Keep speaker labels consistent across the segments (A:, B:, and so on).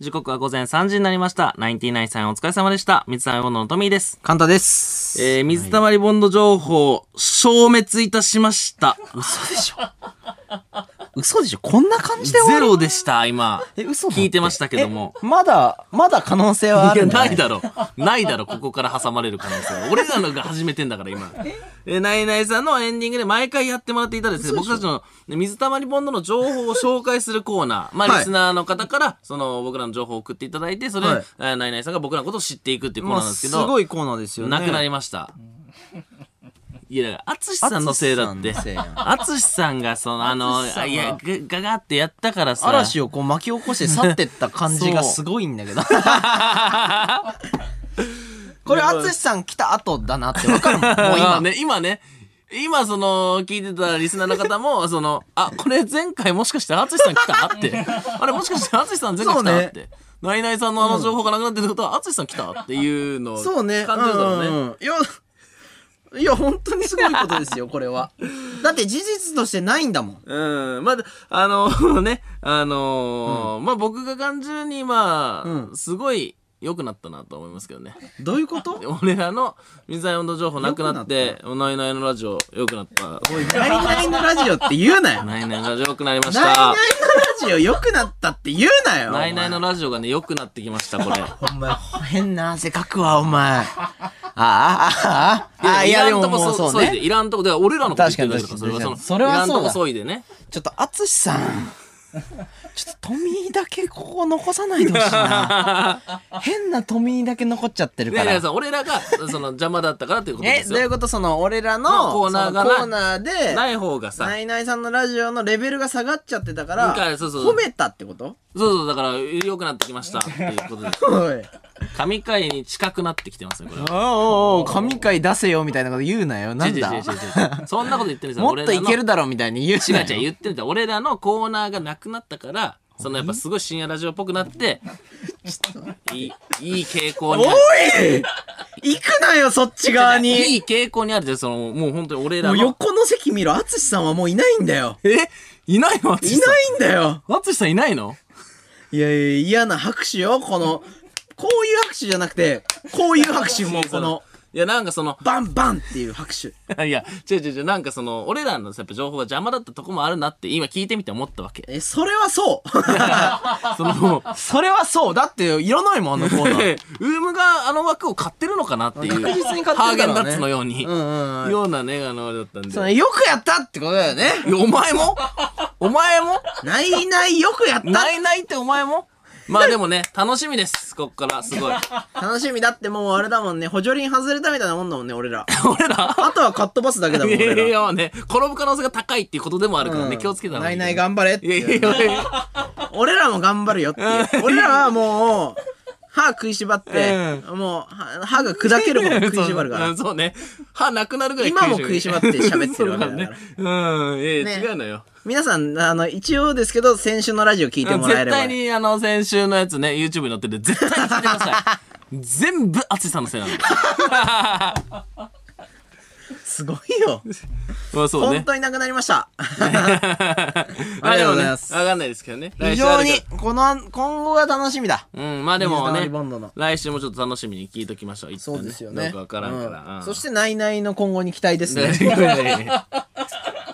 A: 時刻は午前3時になりました。ナインティナインさんお疲れ様でした。水溜りボンドのトミーです。
B: 簡単です。
A: えー、水溜りボンド情報、消滅いたしました。
B: 嘘でしょ嘘でしょ？こんな感じで終わる？
A: ゼロでした、今。
B: え、嘘だって？
A: 聞いてましたけども。
B: えまだ、まだ可能性はあ
A: いや、
B: る
A: ないだろ。ないだろ、ここから挟まれる可能性は。俺らのが始めてんだから、今。え？ー、ナイナイさんのエンディングで毎回やってもらっていたですね、僕たちのね水溜りボンドの情報を紹介するコーナー。まあ、
B: はい
A: リスナーの方から、その、僕らの情報を送っていただいて、それで、
B: はい
A: えーナイナイさんが僕らのことを知っていくっていうコーナーなんですけど、
B: ごいコーナーですよね。
A: なくなりました。いや、だから、淳さんのせいだって
B: 淳さん
A: さんが、その、あの、
B: 淳さんはい
A: や、ガガガってやったからさ。
B: 嵐をこう巻き起こして去ってった感じがすごいんだけど。これ、淳さん来た後だなってわかるもん。もう
A: ま
B: 今。
A: あね、今ね、今その、聞いてたリスナーの方も、その、あ、これ前回もしかして淳さん来たって。あれもしかして淳さん前回来たって。ナイナイさんのあの情報がなくなってることは、淳さん来たっていうのを
B: そうね。
A: 感じるだろうね。
B: んんいや、いや、本当にすごいことですよ、これは。だって事実としてないんだもん。
A: うん。まあ、あの ね、あのーまあ僕が感じるに、まあ、
B: うん
A: すごい良くなったなと思いますけどね。
B: どういうこと？
A: 俺らの水溜り温度情報なくなって、ナイナイのラジオ良くなった。
B: ナイナイのラジオって言うなよ。ナイ
A: ナイナイのラジオ良くなりまし
B: ナイの
A: た。
B: ラジオ良くなったって言うなよ。
A: ナイナイのラジオがね、良くなってきました、これ。
B: お前、変な汗かくわ、お前。ああ、ああ、ああ、いや、でももうそう
A: そいで、
B: ね。
A: いらんとこで、俺らのこと言ってるだけだ
B: 確かに確かに
A: そ
B: それはそうだ
A: いらんとこそいでね。
B: ちょっと、あつしさん。ちょっと、トミーだけここ残さないでほしいな。変なトミーだけ残っちゃってるから。
A: いやいやさ、俺らが、その邪魔だったからっていうことで
B: え、
A: すよ。
B: どういうことその、俺らの、
A: のコーナーがな
B: そのコーナーで、
A: ない方がさ、
B: ナイナイさんのラジオのレベルが下がっちゃってたか
A: だ
B: ら、
A: からそうそう
B: 褒めたってこと？
A: そうそう、だから、良くなってきました っていうことです。
B: おい。
A: 神回に近くなってきてますね、これは。
B: おうおう神回出せよみたいなこと言うなよ。なんだ？
A: 違う違う違う違うそんなこと言ってるんですよ。
B: もっといける
A: だ
B: だろみたいに言う
A: 違う。違う言ってるんだ俺らのコーナーがなくなったから、そのやっぱすごい深夜ラジオっぽくなって、いい、いい傾向にある。
B: おい行くなよ、そっち側に。
A: いい傾向にあるじゃん、その、もう本当に俺ら
B: もう
A: の。
B: 横の席見ろ、淳さんはもういないんだよ。
A: え？いないの
B: いないんだよ。
A: 淳さんいないの？
B: いやいや、嫌な拍手よ、この、こういう拍手じゃなくて、こういう拍手も この、
A: いや、なんかその、
B: バンバンっていう拍手。
A: いや、違う違う違う、なんかその、俺らのやっぱ情報が邪魔だったとこもあるなって今聞いてみて思ったわけ。
B: え、それはそう。
A: その、
B: それはそう。だって、いらないもん、あのコーナー。
A: ウームがあの枠を買ってるのかなっていう。
B: 確実に買ってるだろうね
A: ハーゲンダッツのように。
B: うんうんうん
A: ようなね、あの、あれだったんで。
B: そのよくやったってことだよね。
A: お前も？お前も？
B: ないないよくやった
A: ないないってお前も？まあでもね、楽しみです。こっから、すごい。
B: 楽しみだってもうあれだもんね。補助輪外れたみたいなもんだもんね、俺ら。
A: 俺ら？
B: あとはカットバスだけだもん、
A: いやい。や、まあね、転ぶ可能性が高いっていうことでもあるからね、気をつけたら
B: ないない頑張れって
A: いやいやいやいや。
B: 俺らも頑張るよっていう。俺らはもう、歯食いしばって、
A: う
B: もう、歯歯が砕けるほど 食いしばるから
A: そう。そうね。歯なくなるぐらい
B: 今も食いしばって喋ってるわけだから
A: ね。うん。いやいや、
B: ね
A: 違うのよ。
B: 皆さん、あの、一応ですけど、先週のラジオ聞いてもらえ
A: 絶
B: れば。
A: 対にあの、先週のやつね、YouTube に載ってて、絶対に聞いてください。全部、淳さんのせいなんで。
B: すごいよ。
A: まあそうね
B: 本。当になくなりました。
A: あ り
B: ありがとうございます
A: わかんないですけどね。
B: 非常に
A: 来週あるか、
B: この、今後が楽しみだ。
A: らうん、まあでも
B: 水溜
A: ね
B: りボンドの、
A: 来週もちょっと楽しみに聞いときましょう。一旦
B: そうですよね。
A: どうかわからんから。
B: うん
A: うん
B: そして、ナイナイの今後に期待ですね。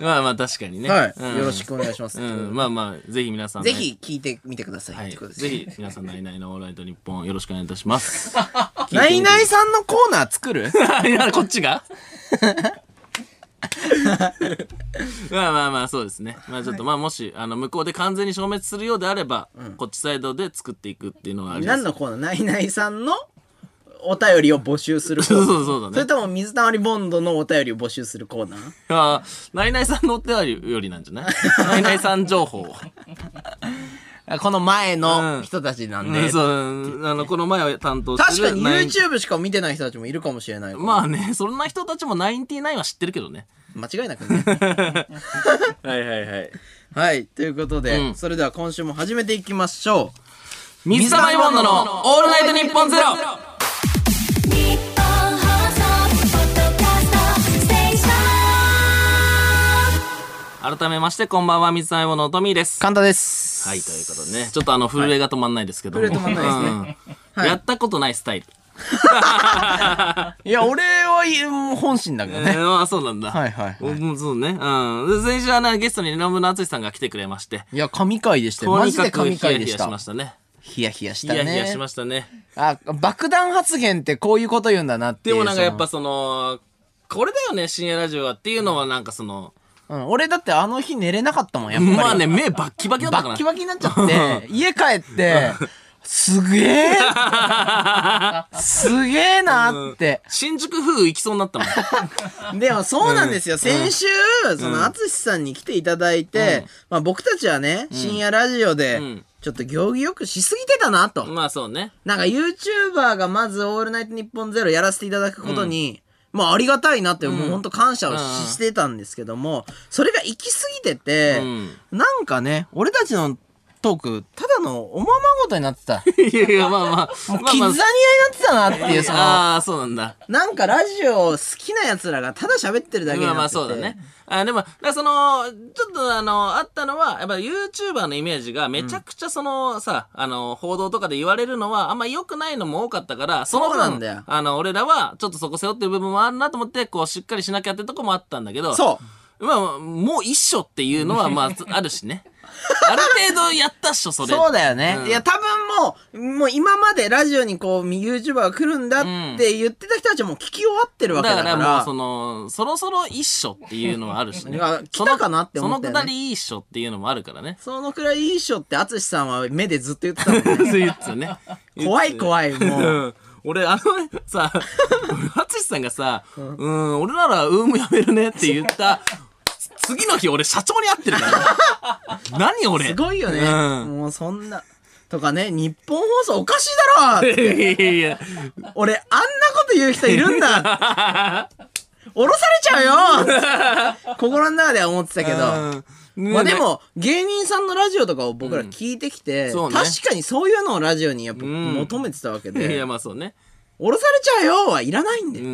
A: まあまあ確かにね。
B: はい、
A: うん
B: よろしくお願いします。
A: うん、まあまあ、ぜひ皆さんね、
B: ぜひ聞いてみてください。
A: はい、ぜひ皆さん、ナイナイのオールナイトニッポンよろしくお願いいたします。
B: ナイナイさんのコーナー作る？
A: いや、こっちが？まあまあまあ、そうですね。まあちょっと、まあもし、あの、向こうで完全に消滅するようであれば、こっちサイドで作っていくっていうのはあります。
B: 何のコーナー？ナイナイさんのお便りを募集するコーナー。
A: そうそうそうだね。
B: それとも水溜りボンドのお便りを募集するコーナー？
A: あーナイナイさんのお手りよりなんじゃない？ナイナイさん情報を。
B: この前
A: うん
B: の人たちなんで、
A: うん、そう、あの、この前を担当する。
B: 確かに YouTube しか見てない人たちもいるかもしれない
A: まあね、そんな人たちもナインティナインは知ってるけどね。
B: 間違いなくね
A: はいはいはい。
B: はいということで、
A: うん
B: それでは今週も始めていきましょ
A: 水溜りボンドのオールナイトニッポンゼロ改めまして、こんばんは、水溜りボンドのトミーです。
B: う簡単です
A: はい、ということでね。ちょっとあの、震えが止まんないですけども。
B: 震え止まんないですね
A: うんやったことないスタイル。
B: いや、俺はいうん本心だけどね。
A: えー、あそうなんだ。
B: はいはいはい
A: うんそうね。うん。で先週はね、ゲストに野村敦さんが来てくれまして。
B: いや、神回でしたよ。マジで
A: とにかく
B: 神回でし。
A: ヒヤヒヤしたましたね。
B: ヒヤヒヤしたね。
A: ヒヤヒヤしましたね。
B: あ、爆弾発言ってこういうこと言うんだなって。
A: でもなんかやっぱ
B: そ
A: その、これだよね、深夜ラジオはっていうのはなんかその、
B: の、うん、俺だってあの日寝れなかったもん、やっぱり。
A: まあね、目バッキバキだったから
B: バッキ。バキになっちゃって、家帰って、すげえすげえなって。
A: 新宿風行きそうになったもん。
B: でもそうなんですよ。先週、その、淳さんに来ていただいて、まあ僕たちはね、深夜ラジオで
A: ん、
B: ちょっと行儀よくしすぎてたなと。
A: まあそうね。
B: なんか YouTuber がまずオールナイトニッポンゼロやらせていただくことに、まあありがたいなって、もう本当感謝をしてたんですけども、それが行き過ぎてて、
A: うん。
B: なんかね、俺たちのトーク、ただのおままごとになってた。
A: いやいや、まあまあ。
B: もうキッザニアになってたなっていう、その、
A: ああ、そうなんだ。
B: なんかラジオ好きな奴らがただ喋ってるだけに
A: まあまあ。そうだね。あでも、だその、ちょっとあの、あったのは、やっぱ YouTuber のイメージがめちゃくちゃその、さ、あの、報道とかで言われるのはあんま良くないのも多かったから、その
B: そうなんだよ
A: 分、あの、俺らはちょっとそこ背負ってる部分もあるなと思って、こう、しっかりしなきゃってとこもあったんだけど、
B: そう。
A: まあ、もう一緒っていうのは、まあ、あるしね。ある程度やったっしょ、それ。
B: そうだよね。
A: うん
B: いや、多分もう、もう今までラジオにこう、YouTuber が来るんだって言ってた人たちはもう聞き終わってるわけだから。
A: だからもうその、そろそろ一緒っていうのはあるしね
B: いや。来たかなって思ったよね
A: そのくだり一緒っていうのもあるからね。
B: そのくらいいいっしょって、淳さんは目でずっと言ってたもんね。
A: そういうやつよね。
B: 怖い怖い、もう。
A: うん。俺、あの、さ、淳さんがさ、うん、俺ならウームやめるねって言った、次の日俺社長に会ってるから。何俺？
B: すごいよね。
A: うん。
B: もうそんな。とかね、日本放送おかしいだろ。俺、あんなこと言う人いるんだ 降ろされちゃうよ心の中では思ってたけど。
A: うん
B: まあで、も、芸人さんのラジオとかを僕ら聞いてきて、
A: そうね
B: 確かにそういうのをラジオにやっぱ
A: ん
B: 求めてたわけ
A: いやい
B: で、
A: やまあそうね。
B: 降ろされちゃうよはいらないんで。
A: うん、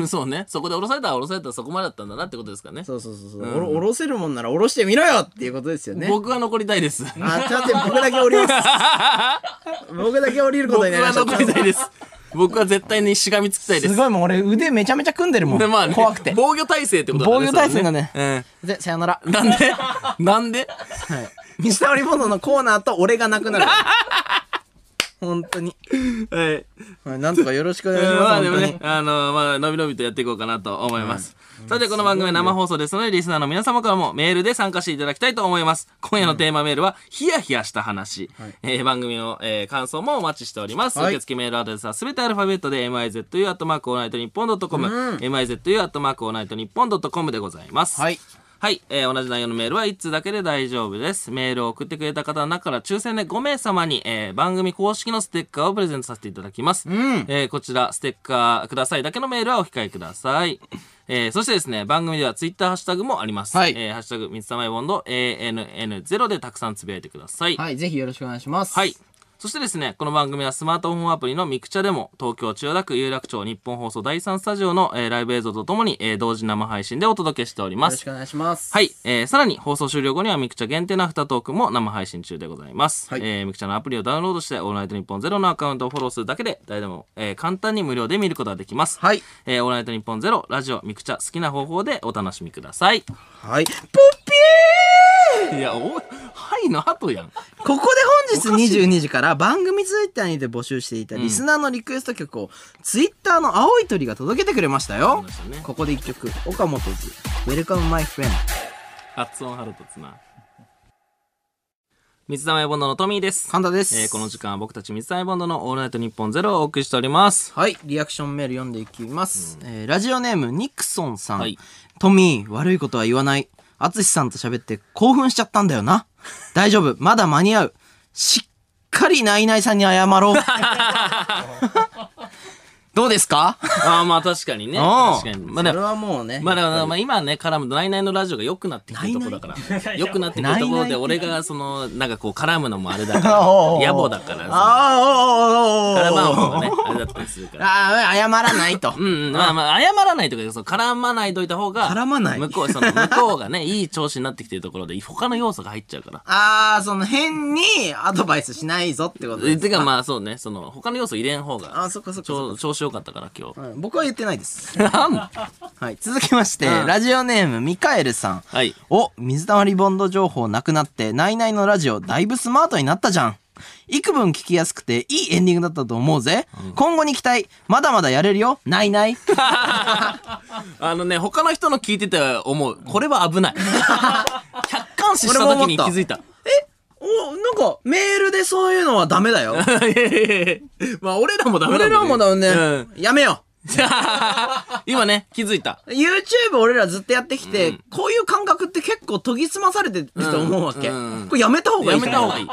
A: うんそうね。そこで降ろされたら降ろされたらそこまでだったんだなってことですかね。
B: そうそうそうそう、おろ降ろせるもんなら降ろしてみろよっていうことですよね。
A: 僕は残りたいです。
B: あ、ちょっと待って、僕だけ降ります。僕だけ降りること
A: 僕
B: になりました。
A: は残りたいです。僕は絶対にしがみつきたいです。
B: すごいもう俺腕めちゃめちゃ組んでるもん。
A: でまあね、
B: 怖くて。
A: 防御体制ってことだ
B: 防御体制だね
A: それ
B: で、さよなら。
A: うん。なんで？なんで？
B: はい。ミスターリボンドのコーナーと俺がなくなる。本当に。
A: はい。
B: はい、なんとかよろしくお願いします。
A: まあでもねあの、まあ、のびのびとやっていこうかなと思います。さて、この番組は生放送ですので、リスナーの皆様からもメールで参加していただきたいと思います。今夜のテーマメールは、ヒヤヒヤした話。えー番組の、えー感想もお待ちしております。
B: はい
A: 受付メールアドレスはすべてアルファベットで、mizu アットマークオールナイトニッポンドットコム、mizu アットマークオールナイトニッポンドットコムでございます。
B: はい。
A: はい、えー同じ内容のメールは1通だけで大丈夫です。メールを送ってくれた方の中から抽選で5名様に、えー番組公式のステッカーをプレゼントさせていただきます。えーこちら、ステッカーくださいだけのメールはお控えください。えーそしてですね、番組ではツイッターハッシュタグもあります。
B: はい
A: えーハッシュタグ、水溜りボンド ANN0 でたくさんつぶやいてください。
B: はい、ぜひよろしくお願いします。
A: はい。そしてですね、この番組はスマートフォンアプリのミクチャでも、東京千代田区有楽町ニッポン放送第3スタジオの、えーライブ映像とともに、えー同時生配信でお届けしております
B: よろし。くお願いします。
A: はい、えー、さらに放送終了後にはミクチャ限定のアフタートークも生配信中でございます。
B: はい
A: えーミクチャのアプリをダウンロードして、オールナイトニッポンゼロのアカウントをフォローするだけで、誰でも、えー簡単に無料で見ることができます。
B: はい。
A: えー、オールナイトニッポンゼロ、ラジオ、ミクチャ、好きな方法でお楽しみください。
B: はい。ポッピ
A: いや、おい、はいの後やん。
B: ーここで本日22時から番組ツイッターにて募集していたリスナーのリクエスト曲を、ツイッターの青い鳥が届けてくれましたよ。
A: ね
B: ここで一曲、 OKAMOTO'S、Welcome My Friend。
A: 発音腹立つな。水溜りボンドのトミーです。
B: カンタです。
A: えーこの時間は僕たち水溜りボンドのオールナイトニッポンゼロをお送りしております。
B: はい、リアクションメール読んでいきます。えーラジオネーム、ニクソンさん。
A: はい
B: トミー、悪いことは言わない。アツシさんと喋って興奮しちゃったんだよな。大丈夫、まだ間に合う。しっかりナイナイさんに謝ろう。どうですか？
A: ああ、まあ確かにね。
B: うん
A: 確かに。まあでも、
B: それはもうね。
A: まあだから、まあ今ね、絡むと、ナイナイのラジオが良くなってきてるところだから。良くなってきてるところで、俺が、その、なんかこう、絡むのもあれだから、野暮だから、
B: ああ、おおおおお
A: 絡まん方がね、あれだったりするから。
B: ああ、謝らないと。
A: うんうん、まあまあ、謝らないとか、そう絡まないといた方が、
B: 絡まない
A: 向こう、その、向こうがね、いい調子になってきてるところで、他の要素が入っちゃうから。
B: ああ、その変にアドバイスしないぞってことです
A: えてかまあそうね、その、他の要素入れん方が、
B: あそっかそっかそっか
A: 調調子良かったから今日。
B: うん僕は言ってないです。
A: なん
B: はい。続きまして、
A: うん
B: ラジオネームミカエルさん。
A: はい。
B: お、水溜りボンド情報なくなって、ナイナイのラジオだいぶスマートになったじゃん。幾分聞きやすくていいエンディングだったと思うぜ。今後に期待。まだまだやれるよ。ナイナイ。
A: あのね、他の人の聞いてて思う。これは危ない。客観視した時に気づいた。
B: お、なんか、メールでそういうのはダメだよ。
A: まあ俺らもダメだ
B: 俺らもだよね。
A: うん
B: やめよ
A: 今ね、気づいた。
B: う。YouTube 俺らずっとやってきて、こういう感覚って結構研ぎ澄まされてると思うわけ。
A: うんうん
B: これやめた方がい
A: やめた方がいい。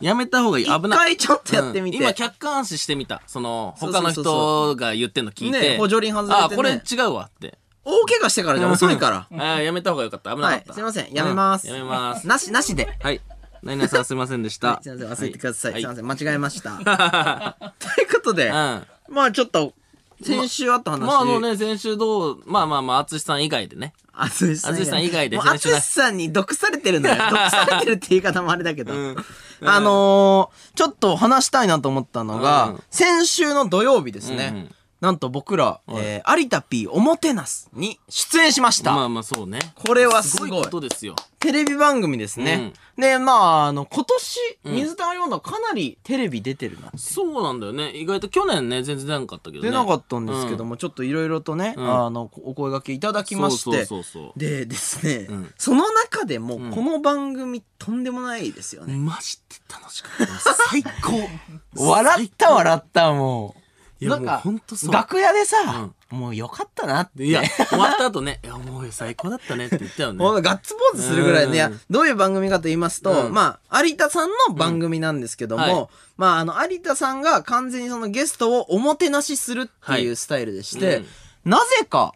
A: やめた方がいい。危
B: 一
A: ない。
B: 回ちょっとやってみて。
A: うん今客観視してみた。その、他の
B: そうそうそうそう
A: 人が言ってんの聞いて。
B: ね補助輪外れてね
A: あ、これ違うわって。
B: 大怪我してからじゃ遅いから。
A: あーやめた方がよかった。危な
B: はい
A: かっ。た。
B: すいません。やめます。
A: うんやめます。
B: なし、なしで。
A: はい。ナイナイさんすいませんでした。
B: はいすいません。忘れてください。
A: はい
B: すいません。間違えました。ということで、
A: うん。
B: まあちょっと、先週あった話。
A: まああのね、先週どう、まあまあまあ、淳さん以外でね。淳さん以外で
B: 淳さんに毒されてるのよ。毒されてるって言い方もあれだけど。
A: うん
B: あのー、ちょっと話したいなと思ったのが、
A: うん
B: 先週の土曜日ですね。
A: うんうん
B: なんと僕ら、えー、有田 P おもてなすに出演しました。
A: まあまあそうね。
B: これはすごい
A: すごいことですよ。
B: テレビ番組ですね。で、まあ、あの、今年、
A: ん
B: 水溜りボンドはかなりテレビ出てるな。
A: そうなんだよね。意外と去年ね、全然出なかったけどね。
B: 出なかったんですけども、ちょっといろいろとね、
A: ん
B: あの、お声掛けいただきまして。
A: そうそうそう。
B: でですね、
A: うん
B: その中でも、
A: ん
B: この番組とんでもないですよね。
A: マジで楽しかった。最高。
B: 笑った笑った、もう。なんか楽屋でさ、もうよかったなって。
A: いや、終わった後ね、いや、もう最高だったねって言ったよね。
B: もうガッツポーズするぐらいで、いや
A: うん
B: どういう番組かと言いますと、
A: うん。
B: まあ、有田さんの番組なんですけども、
A: うん。はい。
B: まあ、あの、有田さんが完全にそのゲストをおもてなしするっていうスタイルでして、
A: うん。
B: なぜか、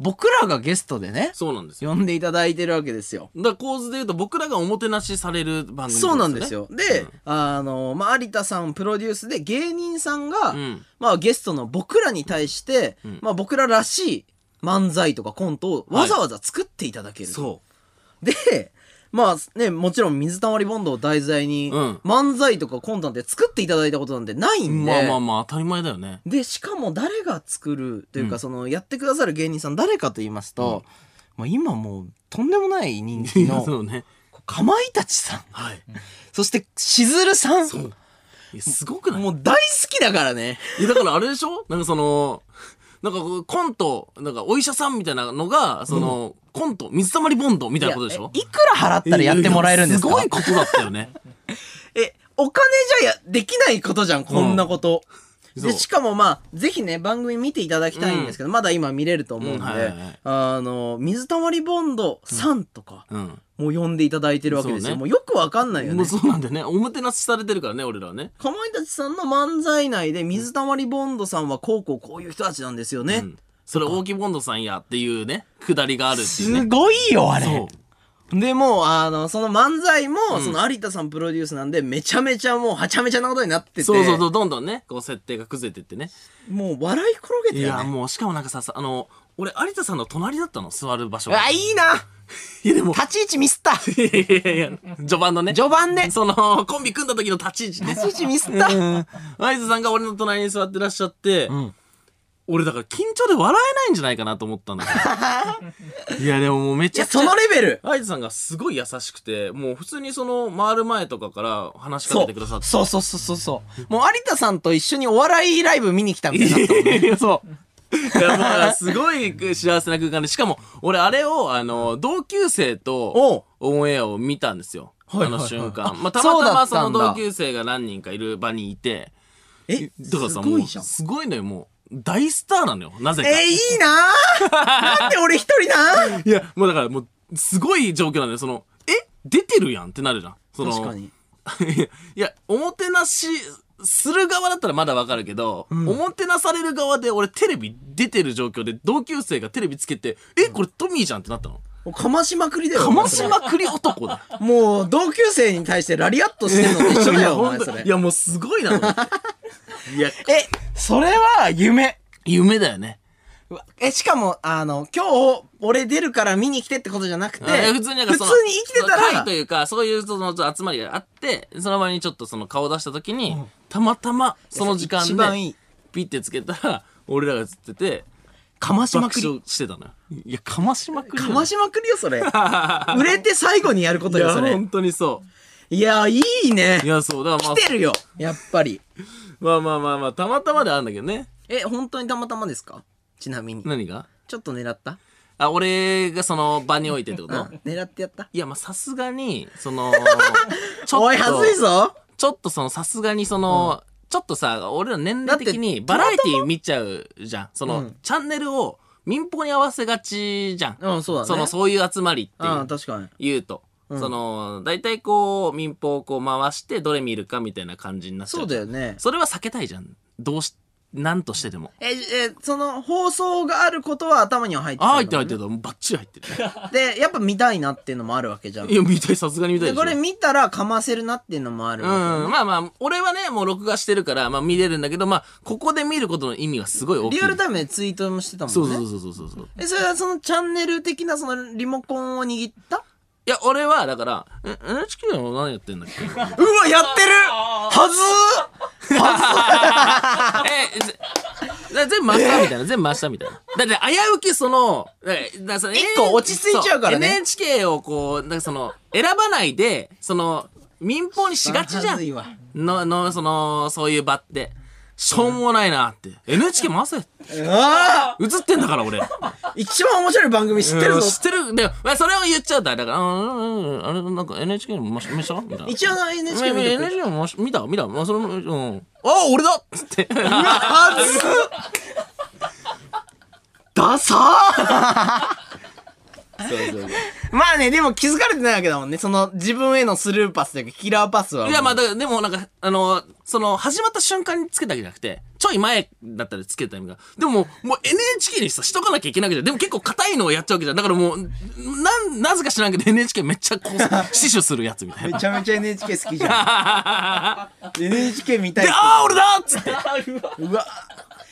B: 僕らがゲストでね、
A: そうなんですよ。
B: 呼んでいただいてるわけですよ。
A: だから構図で言うと僕らがおもてなしされる番組
B: そうなんです
A: よ。
B: よ。で、あの、まあ、有田さんプロデュースで芸人さんが、
A: うん
B: まあ、ゲストの僕らに対して、
A: ん
B: まあ、僕ららしい漫才とかコントをわざわざ作っていただける。
A: そ
B: で、まあね、もちろん水溜りボンドを題材に、
A: うん。
B: 漫才とかコントなんて作っていただいたことなんてないんで、
A: まあまあまあ当たり前だよね。
B: で、しかも誰が作るというか、
A: うん。
B: その、やってくださる芸人さん誰かと言いますと、まあ今もう、とんでもない人気の、
A: そうね。
B: かまいたちさん、
A: はい。
B: そして、しずるさん、
A: すごくない？
B: もう大好きだからね。
A: いやだからあれでしょ？なんかその、なんかコント、なんかお医者さんみたいなのが、その、コント、水溜りボンドみたいなことでしょ？
B: いくら払ったらやってもらえるんですか？
A: すごいことだったよね。
B: え、お金じゃや、できないことじゃん、こんなこと。
A: うん
B: で、しかもまあ、ぜひね、番組見ていただきたいんですけど、まだ今見れると思うんで、
A: うんはいはいはい
B: あの、水溜りボンドさんとか、
A: うん。
B: もう呼んでいただいてるわけですよ。
A: ね
B: もうよくわかんないよね
A: もう。そうなんだよね。おもてなしされてるからね、俺らはね。
B: かまいたちさんの漫才内で、水溜りボンドさんはこうこうこういう人たちなんですよね。
A: うん。それ大木ボンドさんやっていうね、くだりがあるっていう
B: す
A: ね。
B: ごいよ、あれ
A: そ。
B: で、もう、あの、その漫才も、
A: うん
B: その有田さんプロデュースなんで、めちゃめちゃもう、はちゃめちゃなことになってて。
A: そうそうそう、どんどんね、こう設定が崩れてってね。
B: もう、笑い転げて
A: いや、
B: よね。
A: もう、しかもなんかさ、さあの、俺、有田さんの隣だったの、座る場所が。
B: あ、いいな い
A: や、でも、
B: 立ち位置ミスった
A: いやいやいや、序盤のね。
B: 序盤で
A: その、コンビ組んだ時の立ち位置ね。
B: 立ち位置ミスった
A: 合図さんが俺の隣に座ってらっしゃって、
B: ん
A: 俺だから緊張で笑えないんじゃないかなと思ったんだよ。いやでももうめちゃくちゃ
B: そのレベル。
A: 合図さんがすごい優しくてもう普通にその回る前とかから話しかけてくださって。
B: そうそうそうそう。そう。もう有田さんと一緒にお笑いライブ見に来たみたいにな
A: そういやもうすごい幸せな空間で。しかも俺あれをあの同級生とオンエアを見たんですよ。あの瞬間、
B: あ
A: まあ、たまたまその同級生が何人かいる場にいて。
B: え、
A: だからさ
B: すごいじゃん。
A: もう。すごいのよもう大スターなのよなぜか
B: え、いいなぁなんで俺一人な い
A: や、もうだからもう、すごい状況なんだよ。その、え？出てるやんってなるじゃん。その、
B: 確かに。
A: いや、おもてなしする側だったらまだわかるけど、おもてなされる側で俺テレビ出てる状況で同級生がテレビつけて、え、これトミーじゃんってなったの。
B: かましまくりだよ。
A: かましまくり男だ。
B: もう、同級生に対してラリアットしてるのと一緒だよ、お前それ。
A: いや、もうすごいな。いや、
B: え、それは夢。
A: 夢だよね。
B: え、しかも、あの、今日、俺出るから見に来てってことじゃなくて、
A: え普通になんかその
B: 普通に生きてた
A: その会
B: ら
A: と、いうかそういうその集まりがあってその場にちょっとその顔出した時に、たまたまその時間
B: 一番いい
A: でピッてつけたら俺らが映ってて
B: かましま
A: 爆
B: くり。
A: 笑してたいやかましまくり
B: かましまくりよ、それ。売れて最後にやること
A: い
B: よ、それ。
A: や本当にそ
B: いや、いいうね。
A: いやそう。だからまあ
B: 来てるよ、やっぱり。
A: まあまあまあまあたまたまであるんだけどね。
B: え、本当にたまたまですか？ちなみに。
A: 何が？
B: ちょっと狙った？
A: あ俺がその場に置いてってこと？
B: うん。狙ってやった？
A: いやまあさすがにその ちょっと
B: おい、はずいぞ。
A: ちょっとそのさすがにその、ちょっとさ、俺ら年齢的にバラエティ見ちゃうじゃん。その、
B: うん
A: チャンネルを民放に合わせがちじゃん。
B: うん、そうだね。
A: その、そういう集まりって
B: うん、
A: いう
B: 確かに。
A: 言うと。
B: うん
A: その、大体こう、民放をこう回して、どれ見るかみたいな感じになっちゃう。
B: そうだよね。
A: それは避けたいじゃん。どうし、なんとしてでも。
B: え、え、その、放送があることは頭には入ってた
A: ああ、
B: ん
A: 入ってる入ってる。バッチリ入ってる。
B: で、やっぱ見たいなっていうのもあるわけじゃん。
A: いや、見たい、さすがに見たい
B: で、
A: でしょ。
B: これ見たらかませるなっていうのもあるね
A: ん、まあまあ、俺はね、もう録画してるから、まあ見れるんだけど、まあ、ここで見ることの意味はすごい大きい。
B: リアルタイムでツイートもしてたもんね。
A: そうそうそうそうそうそう。
B: え、それはそのチャンネル的なそのリモコンを握った
A: いや、俺は、だから、え NHK は何やってんだっけ？
B: うわ、やってる！はず
A: え、ぜ全部回したみたいな、全部回したみたいな。だって、危うきその、だその
B: 一個落ち着いちゃうからね。
A: そ NHK をこう、なんかその、選ばないで、その、民放にしがちじゃん。の、の、その、そういう場って。しょうもないなって。NHK 回せ。
B: ああ
A: 映ってんだから、俺。
B: 一番面白い番組知ってるぞ
A: うん知ってる。で、まあそれを言っちゃうとあれだから、うんうんうん、あれ、なんか NHK 見した？みたいな。
B: 一応の NHK 見
A: 見
B: てく
A: NHK も見た？見た？まあ、それも、うん。あ、俺だっつって。
B: ダサー
A: そうそうそう。
B: まあね、でも気づかれてないわけだもんね。その自分へのスルーパスというかキラーパスはもう。
A: いや、まあ、でもなんか、あの、その、始まった瞬間につけたわけじゃなくて、ちょい前だったらつけたタイミングが。でも、もう NHK にさ、しとかなきゃいけないわけじゃん。でも結構硬いのをやっちゃうわけじゃん。だからもう、なん、なぜか知らんけど NHK めっちゃこう、死守するやつみたいな。
B: めちゃめちゃ NHK 好きじゃん。NHK 見たい
A: で。あー俺だっつって。
B: うわ。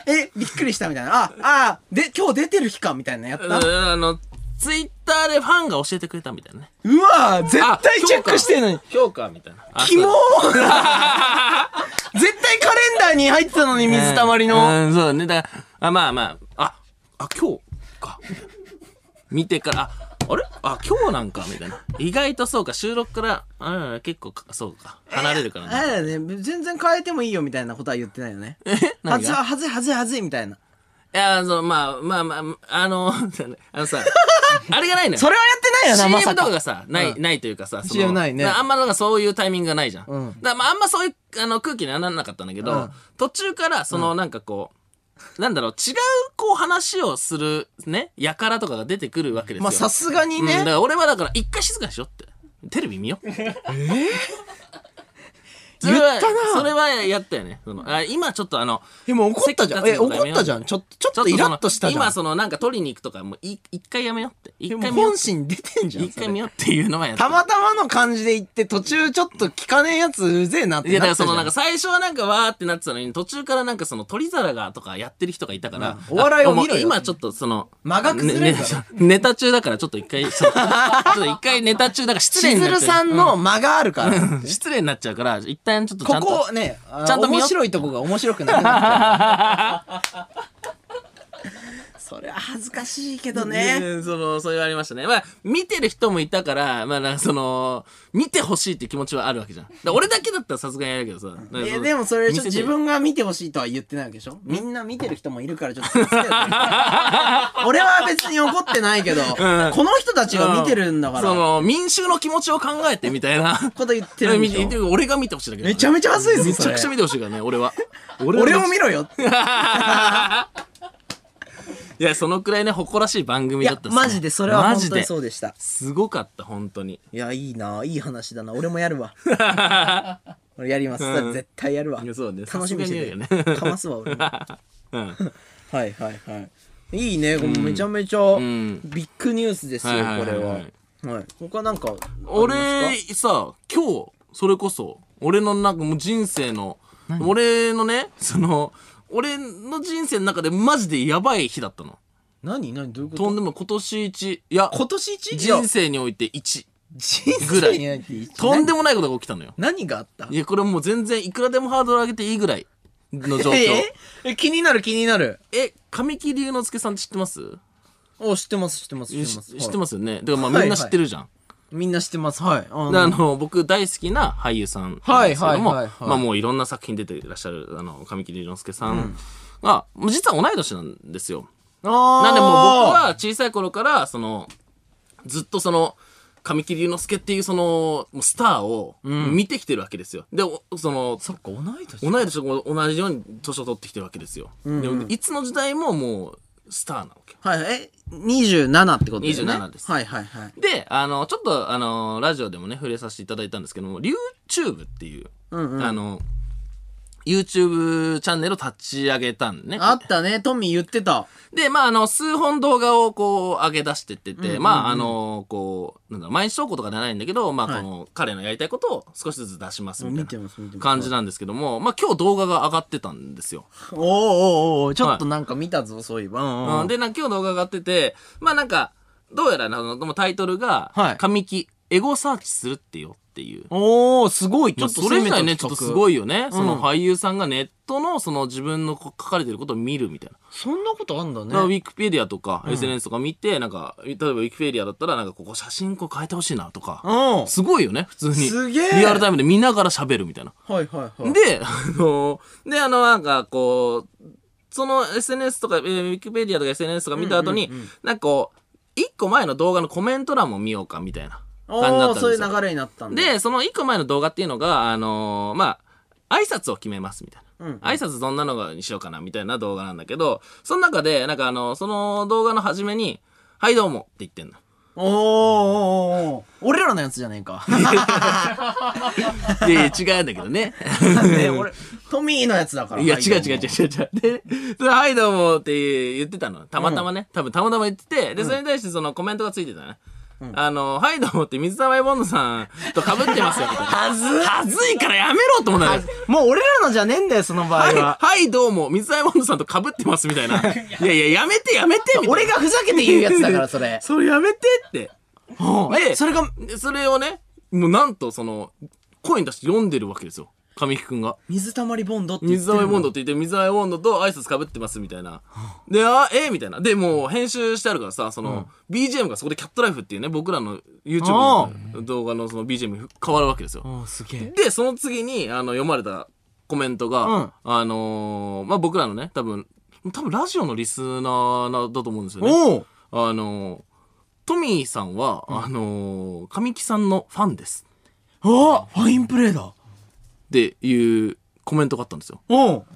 B: え、びっくりしたみたいな。あ、あ、で、今日出てる日かみたいなやった？
A: うんあの、ツイッターでファンが教えてくれたみたいなね。
B: うわ絶対チェックしてんのに。
A: 評価みたいな。あ
B: キモー 絶対カレンダーに入ってたのに水たまりの。
A: うん、そうね。だから、あ、まあまあ、あ、あ、今日か。見てから、あ、あれ？あ、今日なんかみたいな。意外とそうか、収録から、あ結構か、そうか、離れるからね。
B: あれだよね、全然変えてもいいよみたいなことは言ってないよね。
A: え？
B: はずははずいはずいはずいみたいな。
A: いや、その、まあ、まあまあ、あの、あのさ、あれがないのよ。
B: それはやってないよな、ま
A: CM
B: さか。
A: とかがさ、ない、
B: うん
A: ないというかさ、その
B: CM ないね
A: あんまなんかそういうタイミングがないじゃん。
B: うん
A: だからまああんまそういうあの空気にはならなかったんだけど、
B: うん
A: 途中からそのなんかこう、なんだろう、違うこう話をするね、やからとかが出てくるわけですよ。
B: まあさすがに
A: うん、だか
B: ね。
A: ら俺はだから一回静かにしろって。テレビ見よう。それは
B: 言ったな
A: それはやったよね。そのあ今ちょっとあの、
B: でも怒ったじゃん。え、怒ったじゃん。ちょっと、ちょっとイラッとしたじゃん。
A: 今そのなんか取りに行くとかもうい一回やめようって。一
B: でも
A: 回見よう。
B: 本心出てんじゃん。
A: 一回
B: それ
A: 見ようっていうのはやった
B: たまたまの感じで言って途中ちょっと聞かねえやつうぜえなって
A: いや、だからそ
B: なったじゃん
A: のなんか最初はなんかわーってなってたのに、途中からなんかその鳥皿がとかやってる人がいたから、
B: うんお笑いを見ろよ
A: あもう今ちょっとその、
B: 間が崩れる
A: ねねネタ中だからちょっと一回、ちょっとちょっと一回ネタ中だから失礼
B: しず
A: になっちゃ
B: さんの間があるから。
A: うん失礼になっちゃうから、一旦ちょっとちゃ
B: こ
A: んと。
B: こね、あ
A: ちゃんと見よ
B: 面白いとこが面白くなくなった。それは恥ずかしいけどね。
A: ねその、そう言われましたね。まあ、見てる人もいたから、まあ、なんかその、見てほしいって気持ちはあるわけじゃん。だ俺だけだったらさすがにやるけどさ。
B: いやでもそれちょっと自分が見てほしいとは言ってないわけでしょ？みんな見てる人もいるからちょっと 俺は別に怒ってないけど、この人たちが見てるんだから、
A: その、民衆の気持ちを考えてみたいな。
B: こと言ってるんで
A: 見
B: してょ
A: 俺が見てほしいだけどね
B: めちゃめちゃ恥ずいぞ
A: め
B: それ
A: ちゃくちゃ見てほしいからね、俺は。
B: 俺を見ろよって。
A: いや、そのくらいね、誇らしい番組だったっ、すね
B: マジでそれは本当に。そうでした。
A: すごかった、本当に。
B: いや、いいな、いい話だな。俺もやるわ。俺やります。
A: うん
B: 絶対やるわ。
A: そうね
B: 楽しみにして
A: るよね
B: かますわ、俺も。は
A: うん。
B: いはいはい。いいね、これめちゃめちゃ
A: ん
B: ビッグニュースですよ、これは。
A: はい。
B: 他なんか、
A: 俺さ今日それこそ俺のなんかもう人生の俺のねその俺の人生の中でマジでやばい日だったの。
B: 何？何？どういうこと？
A: とんでも今年一。いや
B: 今年一？
A: 人生において1
B: 人
A: ぐらい
B: 生において一？
A: とんでもないことが起きたのよ。
B: 何があった？
A: いやこれもう全然いくらでもハードル上げていいぐらいの状況。
B: ええ気になる気になる。
A: え神木隆之介さんって知ってます？
B: お、知ってます知ってます知って
A: 知
B: ます。
A: 知ってますよね？だからまあ
B: はい
A: みんな知ってるじゃん、
B: みんな知ってます。はい。あ
A: であの僕大好きな俳優さんなんですけども、
B: はいはいはいはい。
A: まあもういろんな作品出ていらっしゃるあの神木隆之介さんが、もう実は同い年なんですよ。
B: あ
A: なんでもう僕は小さい頃からそのずっとその神木隆之介っていうそのスターを見てきてるわけですよ、でおその
B: そっか、同い年。
A: 同い年も同じように年を取ってきてるわけですよ、でもいつの時代ももうスターなわけ
B: はい、え、27ってことですね。
A: 27です
B: はいはいはい。
A: で、あの、ちょっと、あの、ラジオでもね、触れさせていただいたんですけども、YouTube っていう、
B: うんうん
A: あの、YouTube チャンネルを立ち上げたんね。
B: あったね、トミー言ってた。
A: で、まあ、あの、数本動画をこう、上げ出してってて、まあ、あの、こう、なんだろう毎日投稿とかじゃないんだけど、まあ、
B: はい。
A: この、彼のやりたいことを少しずつ出しますみたい
B: 見てます見て
A: な
B: ます。
A: 感じなんですけども、まあ、今日動画が上がってたんですよ。
B: おーおーおーちょっとなんか見たぞ、そういえば。うんうん
A: うん、で、なんか今日動画上がってて、まあなんか、どうやらな、あのタイトルが、
B: はい。
A: 神木、エゴサーチするってよっていう。
B: おー、すごい。ち
A: ちょっ
B: と
A: とそれ自体ね、ちょっとすご
B: い。
A: いよね。その俳優さんがネットのその自分の書かれてることを見るみたいな。
B: そんなことあんだね
A: だウ。ィキペディアとか SNS とか見て、なんか、例えばウィキペディアだったら、なんかここ写真こう変えてほしいなとか。
B: うん。
A: すごいよね、普通に。
B: すげえ
A: リアルタイムで見ながら喋るみたいな。
B: はいはいはい。
A: で、あの、で、あの、なんかこう、その SNS とか、えーウィキペディアとか SNS とか見た後に、なんかこう、一個前の動画のコメント欄も見ようかみたいな感じにな
B: おー、
A: ったんですよ。
B: そういう流れになったんだ。
A: で、その一個前の動画っていうのが、あのーまあ、挨拶を決めますみたいな。
B: うんうん
A: 挨拶どんなのにしようかなみたいな動画なんだけど、その中で、なんかあの、その動画の初めに、はいどうもって言ってんの。
B: おーおーおー俺らのやつじゃねえか。
A: で、違うんだけどね。
B: ね俺、トミーのやつだから。
A: いや、
B: はい
A: 違う違う違う違う違う。で、それはいどうもって言ってたの。たまたまね。多分たまたま言ってて、で、それに対してそのコメントがついてたね。あの、はいどうもって水溜りボンドさんと被ってますよ。はずはずいからやめろと思ったね。
B: もう俺らのじゃねえんだよ、その場合
A: はい、
B: は。
A: はい、どうも、水溜りボンドさんと被ってます、みたいな。いやいや、やめて、やめて、みたいな。
B: 俺がふざけて言うやつだから、それ。
A: それやめてって。
B: え、それが、
A: でそれをね、もうなんとその、声に出して読んでるわけですよ。神木くんが。
B: 水たまりボンドって言って
A: 水溜りボンドって言って、水溜りボンドと挨拶かぶってますみたいな。で、あ、え？みたいな。で、もう編集してあるからさ、その、BGM がそこでキャットライフっていうね、僕らの YouTube の動画のその BGM 変わるわけですよ。
B: おー、すげえ。
A: で、その次に、あの、読まれたコメントが、
B: うん
A: あのーまあ、僕らのね、多分、多分ラジオのリスナーなだと思うんですよね。あのートミーさんは、あのー神木さんのファンです。
B: あファインプレーだ。
A: っていうコメントがあったんですよ。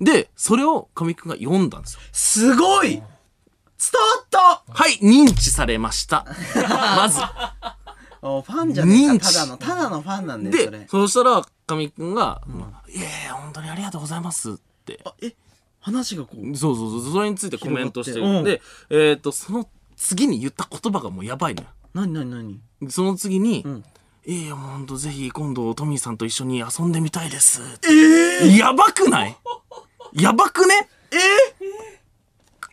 A: で、それを神木くんが読んだんですよ。
B: すごい伝わった
A: はい、認知されました。まず。
B: おファンじゃねえか。ただの、ただのファンなんだよ、それ
A: で、。そうしたら、神木くんが、いやいや、本当にありがとうございますって。
B: あえ、話がこう。
A: そうそうそう、それについてコメントして
B: 広がって
A: で、えっ、と、その次に言った言葉がもうやばいのよ。
B: なになになに
A: その次に、
B: ん
A: いやもうほんとぜひ今度トミーさんと一緒に遊んでみたいです。えー、やばくない？やばくね？え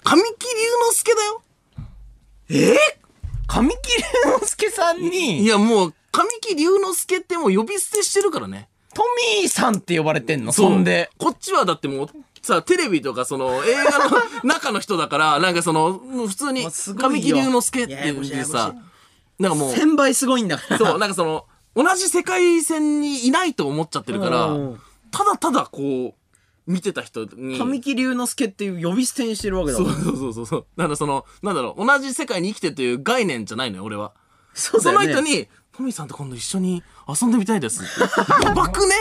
A: 神木隆之介だよ。
B: 神木隆之介さん
A: い
B: に、
A: やもう、神木隆之介ってもう呼び捨てしてるからね。
B: トミーさんって呼ばれてんの？そんで。
A: こっちはだってもう、さ、テレビとかその映画の中の人だから、なんかその、普通に神木隆之介って言ってさなんかもう、
B: 千倍すごいんだから。
A: そう、なんかその、同じ世界線にいないと思っちゃってるから
B: うん、
A: ただただこう、見てた人に。
B: 神木隆之介っていう呼び捨てにしてるわけだも。
A: そうんそうそうそうそう。なんだその、なんだろう、同じ世界に生きてるという概念じゃないのよ、俺は。そ
B: そうだよね
A: の人に、トミーさんと今度一緒に遊んでみたいですって。やばくね？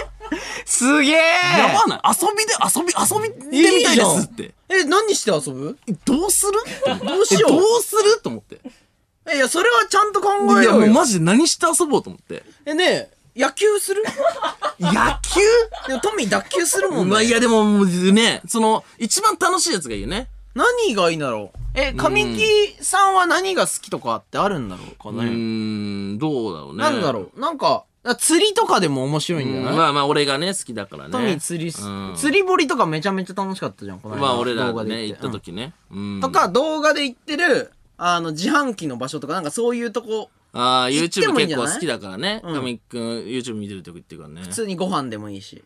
B: すげえ
A: やばない？遊びで、遊び、遊びでみたいですって。
B: え、何して遊ぶ？
A: えどうする？
B: どうしよう
A: えどうする？と思って。
B: えいや、それはちゃんと考え
A: いや、
B: ようよ。
A: もうマジで何して遊ぼうと思って。
B: え、ねえ野球する？
A: 野球？
B: でもトミー脱臼するもん
A: まあ、い
B: ね。
A: やでも、もうね、その、一番楽しいやつがいいよね。
B: 何がいいんだろう？え、神木さんは何が好きとかってあるんだろうか
A: う
B: ね。
A: ーん、どうだろうね。
B: なんだろう？なんか、釣りとかでも面白いんじゃない、
A: まあまあ、俺がね、好きだからね。
B: トミー釣りす、
A: うん
B: 釣り堀とかめちゃめちゃ楽しかったじゃん、この間
A: まあ、俺ら
B: 動画で
A: ね、行った
B: うん
A: 時ね。うん。
B: とか、動画で行ってる、あの、自販機の場所とか、なんかそういうとこ、
A: ああ、
B: 行っても
A: YouTube
B: いいんじゃない？
A: 結構好きだからね。
B: うん
A: 神木くん、YouTube 見てるとってるからね。
B: 普通にご飯でもいいし。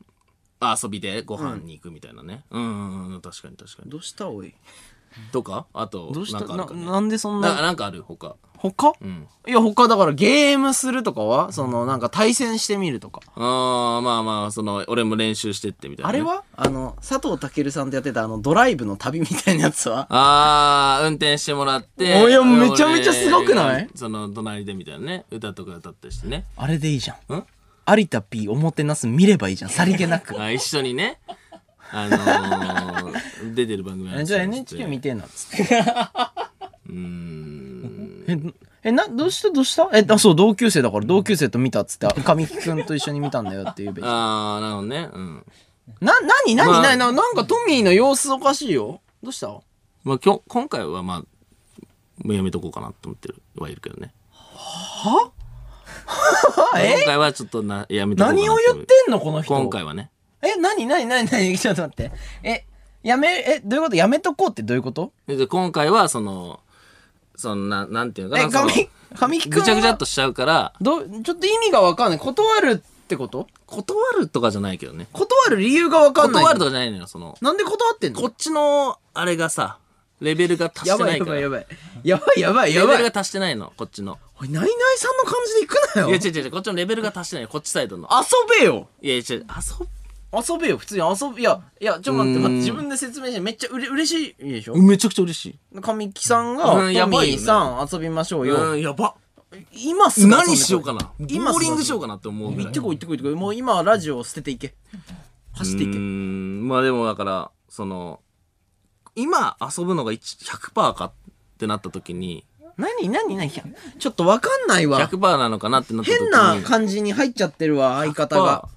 A: あ遊びでご飯に行くみたいなね。うん、うん、うん、確かに確かに。
B: どうしたおい？
A: とか？あと、
B: どうした？な
A: なんかあるかね
B: なんでそん
A: な？
B: な、
A: なんかある？他。
B: 他？
A: うん。
B: いや、他だからゲームするとかは？その、なんか対戦してみるとか。
A: ああ、まあまあ、その、俺も練習してってみたいな、ね。
B: あれは？あの、佐藤健さんとやってたあの、ドライブの旅みたいなやつは？
A: ああ、運転してもらって。
B: おいやめちゃめちゃすごくない？
A: 俺その、隣でみたいなね。歌とか歌ったりしてね。
B: あれでいいじゃん。
A: ん？
B: 有田 P おもてなす見ればいいじゃん。さりげなく。
A: あ一緒にね。あのー、出てる番組
B: え じゃあ NHK 見てんなっつって。
A: うーん。
B: え、え、な、どうしたどうした？え、あ、そう、同級生だから同級生と見たっつって、神木くんと一緒に見たんだよっていうべき。な、
A: ああ、なるほどね。うん。
B: なになに
A: まあ
B: なにななんかトミーの様子おかしいよ。どうした？
A: まあ、今日、今回はまあ、もうやめとこうかなと思ってるはいるけどね。
B: あえ？
A: 今回はちょっとな、やめとこうかな
B: 何を言ってんのこの人？
A: 今回はね。
B: え、なになになになにちょっと待って。え、やめ、え、どういうこと？やめとこうってどういうこと？
A: で今回は、その、そんな、なんていうのか
B: え、
A: な。その
B: 神、神
A: ぐちゃぐちゃっとしちゃうから、
B: どう、ちょっと意味がわかんない。断るってこと？
A: 断るとかじゃないけどね。
B: 断る理由がわかんない。
A: 断るとかじゃないのよ、その、
B: なんで断ってんの？
A: こっちの、あれがさ、レベルが達してないいから。
B: やばいやばい。やばいやばいやばい
A: レベルが。達してないの、こっちの。
B: おい、ナイナイさんの感じで行くないよ。
A: や、違う違う違う、こっちのレベルが達してないの、こっちサイドの。
B: 遊べよ
A: いや、違う、遊
B: 遊べよ、普通に遊べ、いや、いや、ちょっと待って、待って、自分で説明して、めっちゃうれ嬉しいでしょ？
A: ぶ、めちゃくちゃ嬉しい。
B: 神木さんが、
A: うんやばい
B: さん遊びましょうよ。
A: うん、やば。
B: 今すぐ
A: 何しようかな。
B: 今
A: ボーリングしようかなって思う。
B: 行ってこい行ってこい行ってこい。もう今ラジオを捨てていけ。走っていうけ。
A: まあでもだから、その、今遊ぶのが1 100%かってなった時に、
B: 何何何？ちょっとわかんないわ。
A: 100%なのかなってなった時に。
B: 変な感じに入っちゃってるわ、相方が。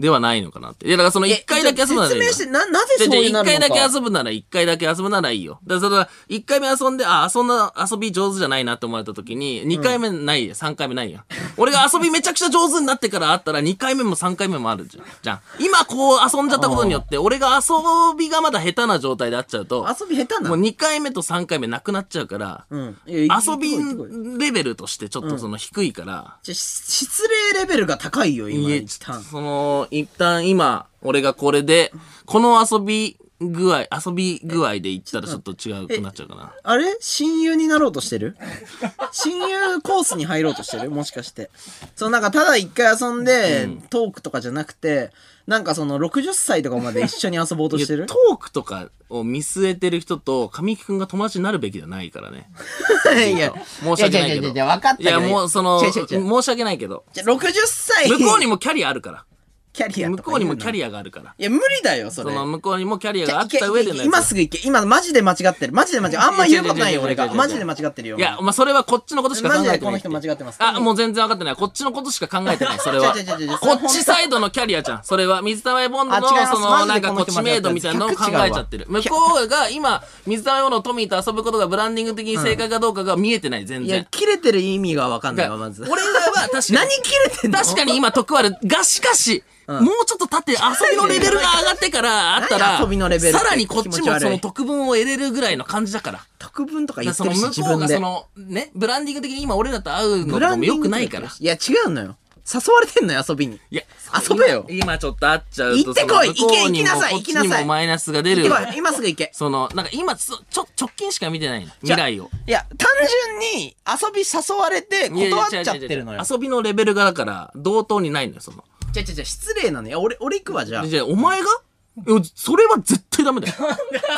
A: 100%ではないのかなって。いや、だからその1回だけ遊ぶならいいよ。
B: 説明して、な、なぜそういうな
A: 1
B: るのか。
A: 回だけ遊ぶなら1回だけ遊ぶならいいよ。だからそれは1回目遊んで、あ、そんな遊び上手じゃないなって思われた時に、2回目ないや、3回目ないや。俺が遊びめちゃくちゃ上手になってからあったら2回目も3回目もあるじゃん。じゃん。今こう遊んじゃったことによって、俺が遊びがまだ下手な状態であっちゃうと、
B: 遊び下手な
A: もう2回目と3回目なくなっちゃうから、
B: うん。
A: 遊びレベルとしてちょっとその低いから、
B: じゃ、失礼レベルが高いよ、今。
A: い。その、一旦今、俺がこれで、この遊び具合、遊び具合で言ったらちょっと違うくなっちゃうかな。
B: あれ？親友になろうとしてる？親友コースに入ろうとしてる？もしかして。そのなんかただ一回遊んで、トークとかじゃなくて、なんかその60歳とかまで一緒に遊ぼうとしてる？
A: いやトークとかを見据えてる人と神木くんが友達になるべきじゃないからね。
B: いや、
A: 申し訳ないけど。
B: いやいやいやいや分かった
A: いや、もうその、
B: 違う違う違う
A: 申し訳ないけど。
B: じゃ、60歳
A: 向こうにもキャリアあるから。
B: キャリアと
A: 向こうにもキャリアがあるから。
B: いや、無理だよ、それ。
A: その向こうにもキャリアがあった上でのやつ
B: 今すぐ行け。今、マジで間違ってる。マジで間違ってる。あんま言うことないよ、俺が。マジで間違ってるよ。
A: いや、まあ、それはこっちのことしか考えてない。
B: マジでこの人間違ってます
A: あ、もう全然分かってない。こっちのことしか考えてない、それは。こっちサイドのキャリアじゃん。それは。水溜りボンドの、その、なんかこう、知名度みたいなのを考えちゃってる。向こうが今、水溜りボンドのトミーと遊ぶことがブランディング的に正解かどうかが見えてない、全
B: いや
A: 然。、
B: 切れてる意味がわかんないわ、
A: だ
B: まず。
A: 俺らは確かに。
B: 何切れてんの？
A: 確かに今得ある。がしもうちょっと経って遊びのレベルが上がってから あったら、
B: 何遊びのレベルって
A: さらにこっちもその特文を得れるぐらいの感じだから。
B: 特文とか言ってるし、
A: その向こう。がその、ね、ブランディング的に今俺らと会うのとかも良くないから。
B: いや、違うのよ。誘われてんのよ、遊びに。
A: いや、
B: 遊べよ
A: 今今ちょっと会っちゃうと、
B: 行ってこい
A: その向こうにも
B: 行け行きなさい行きなさい
A: にもマイナスが出る。
B: 今、今すぐ行け。
A: その、なんか今ちょ、ちょ、直近しか見てないの。未来を。
B: いや、単純に遊び誘われて断っちゃってるのよ。
A: 違う違う違う遊びのレベルがだから、同等にないのよ、その。
B: じゃじゃじゃ失礼なのよ。俺、俺行くわ、じゃあ。い
A: じゃあ、お前が？いやそれは絶対ダメだよ。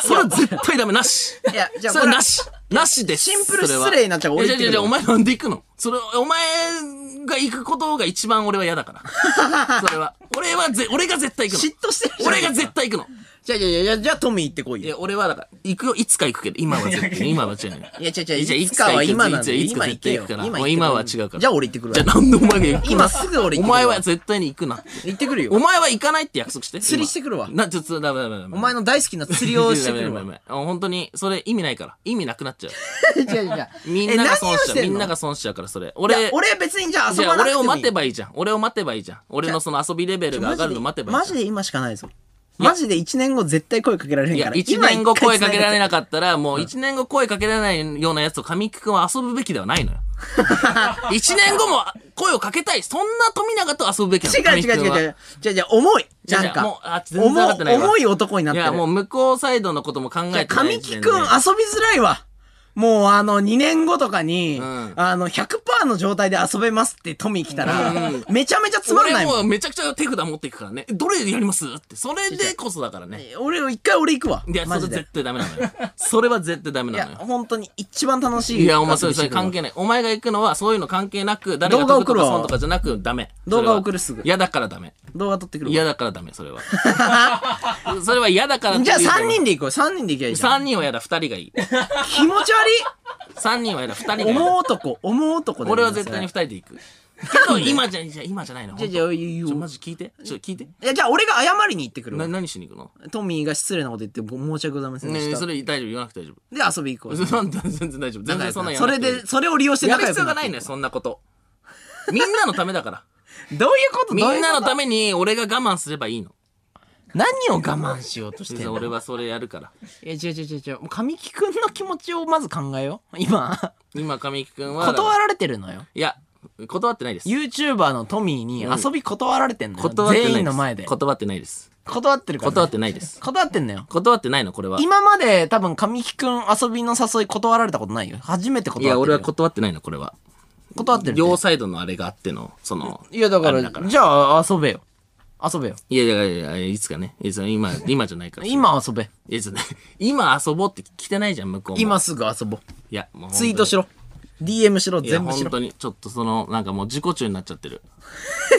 A: それは絶対ダメ。なし。
B: や、じゃあ、
A: それはなし。なしです。
B: シンプル失礼になっちゃう俺言ってくる
A: いやいやいや、お前なんで行くの？それ、お前が行くことが一番俺は嫌だから。それは。俺はぜ、俺が絶対行く
B: 嫉
A: の。
B: 妬してるじゃん
A: 俺が絶対行くの。
B: じゃあじゃあじゃあじゃあトミー行ってこいよ
A: いや、俺はだから、行くよ、いつか行くけど、今は絶対、今は違うよ。
B: いや違う違う
A: じゃあ
B: いつかは今なんで
A: いつか
B: 今行けよ
A: 絶対行くから。
B: 今
A: もう今は違うから。
B: じゃあ俺行ってくるわ
A: じゃあなんでお前が行く
B: 今すぐ俺行ってくるわ
A: お前は絶対に行くな。
B: 行ってくるよ
A: お前は行かないって約束して。
B: 釣りしてくるわ
A: 今な、ちょっと、ダメダメダメ。
B: お前の大好きな釣りをしてくるわ
A: ダメダメダメダメ本当に、それ意味ないから。意味なくなっちゃう。
B: 違う違う違う
A: みんなが損しちゃう。み
B: ん
A: なが損しちゃうから、それ。俺、
B: 俺別にじゃあ遊ばなくてもいい
A: 俺を待てばいいじゃん。俺を待てばいいじゃん。俺のその遊びレベルが上がるの待てばいいじゃん。
B: マジで今しかないぞマジで1年後絶対声かけられへんから
A: 一年後声かけられ
B: い
A: なかったら、もう一年後声かけられないようなやつと神木くんは遊ぶべきではないのよ。一年後も声をかけたい。そんな富永と遊ぶべきなの。
B: 違う違う違う違
A: う。
B: うじゃあじゃあ重い
A: じゃあ
B: なんか
A: もうあ全然分かってないわ
B: 重い男になってる
A: いや、もう向こうサイドのことも考えてない
B: 神木くん遊びづらいわもうあの2年後とかに、
A: ん
B: あの100%の状態で遊べますってトミー来たら、めちゃめちゃつまんないも
A: もうめちゃくちゃ手札持っていくからね。どれやります？って。それでこそだからね。
B: 俺一回俺行くわ
A: いや、そ
B: マジで
A: れ絶対ダメなのよ。それは絶対ダメ
B: いや
A: なのよ。
B: 本当に一番楽しい
A: いや、お前それ、それ関係ない。お前が行くのは、そういうの関係なく、誰が
B: 動画送るわ
A: とかじゃなく、ダメ。
B: 動画
A: それは
B: 送るすぐ
A: 嫌だからダメ。
B: 動画撮ってくるわ
A: 嫌だからダメ、それは。それは嫌だからって
B: じゃあ
A: いうのは
B: 3人で行こう3人で行けばいいじゃん
A: 3人は嫌だ、2人がいい。
B: 気持ち
A: 3人は嫌だ、2人が。
B: 思う男思う男で
A: 俺は絶対に2人で行く。けど、今じゃ、じゃ今じゃないの。
B: じゃじゃあ言う
A: 当ちょ、マジ聞いて。ちょ、聞いて。
B: いやじゃあ俺が謝りに行ってくる
A: な、
B: わ
A: 何しに行くの？
B: トミーが失礼なこと言ってご申し訳ございませんで
A: ね
B: した、
A: それ大丈夫、言わなくて大丈夫。
B: で遊び行こう
A: 全然大丈夫。全然そんなんや
B: それでそれを利用して
A: やる
B: 仲良くなって
A: 必要がないのよ、そんなこと。みんなのためだから。
B: どういうこと？
A: みんなの
B: め
A: ために俺が我慢すればいいの。
B: 何を我慢しようとしてんの？
A: 俺はそれやるから。
B: いや違う違う違う違う神木くんの気持ちをまず考えよう今
A: 今、神木くんは。
B: 断られてるのよ
A: いや、断ってないです。
B: YouTuber のトミーに遊び断られてんのよ、
A: 断ってない。
B: 全員の前で
A: 断ってないです。
B: 断ってるから、ね、
A: 断ってないです。
B: 断ってんのよ
A: 断ってないの、これは。
B: 今まで多分神木くん遊びの誘い断られたことないよ初めて断ってるよ
A: いや、俺は断ってないの、これは。
B: 断ってる
A: 両サイドのあれがあっての、その。
B: いやだから
A: あれだから
B: じゃあ遊べよ遊べよ
A: いやいやいやいや、いつかね。いつ今、今じゃないから。
B: 今遊べ
A: いや、ちょっとね今遊ぼうって来てないじゃん、向こうも。
B: 今すぐ遊ぼう
A: いや、もう
B: ツイートしろ DM しろ全部しろ
A: 本当に、ちょっとその、なんかもう自己中になっちゃってる。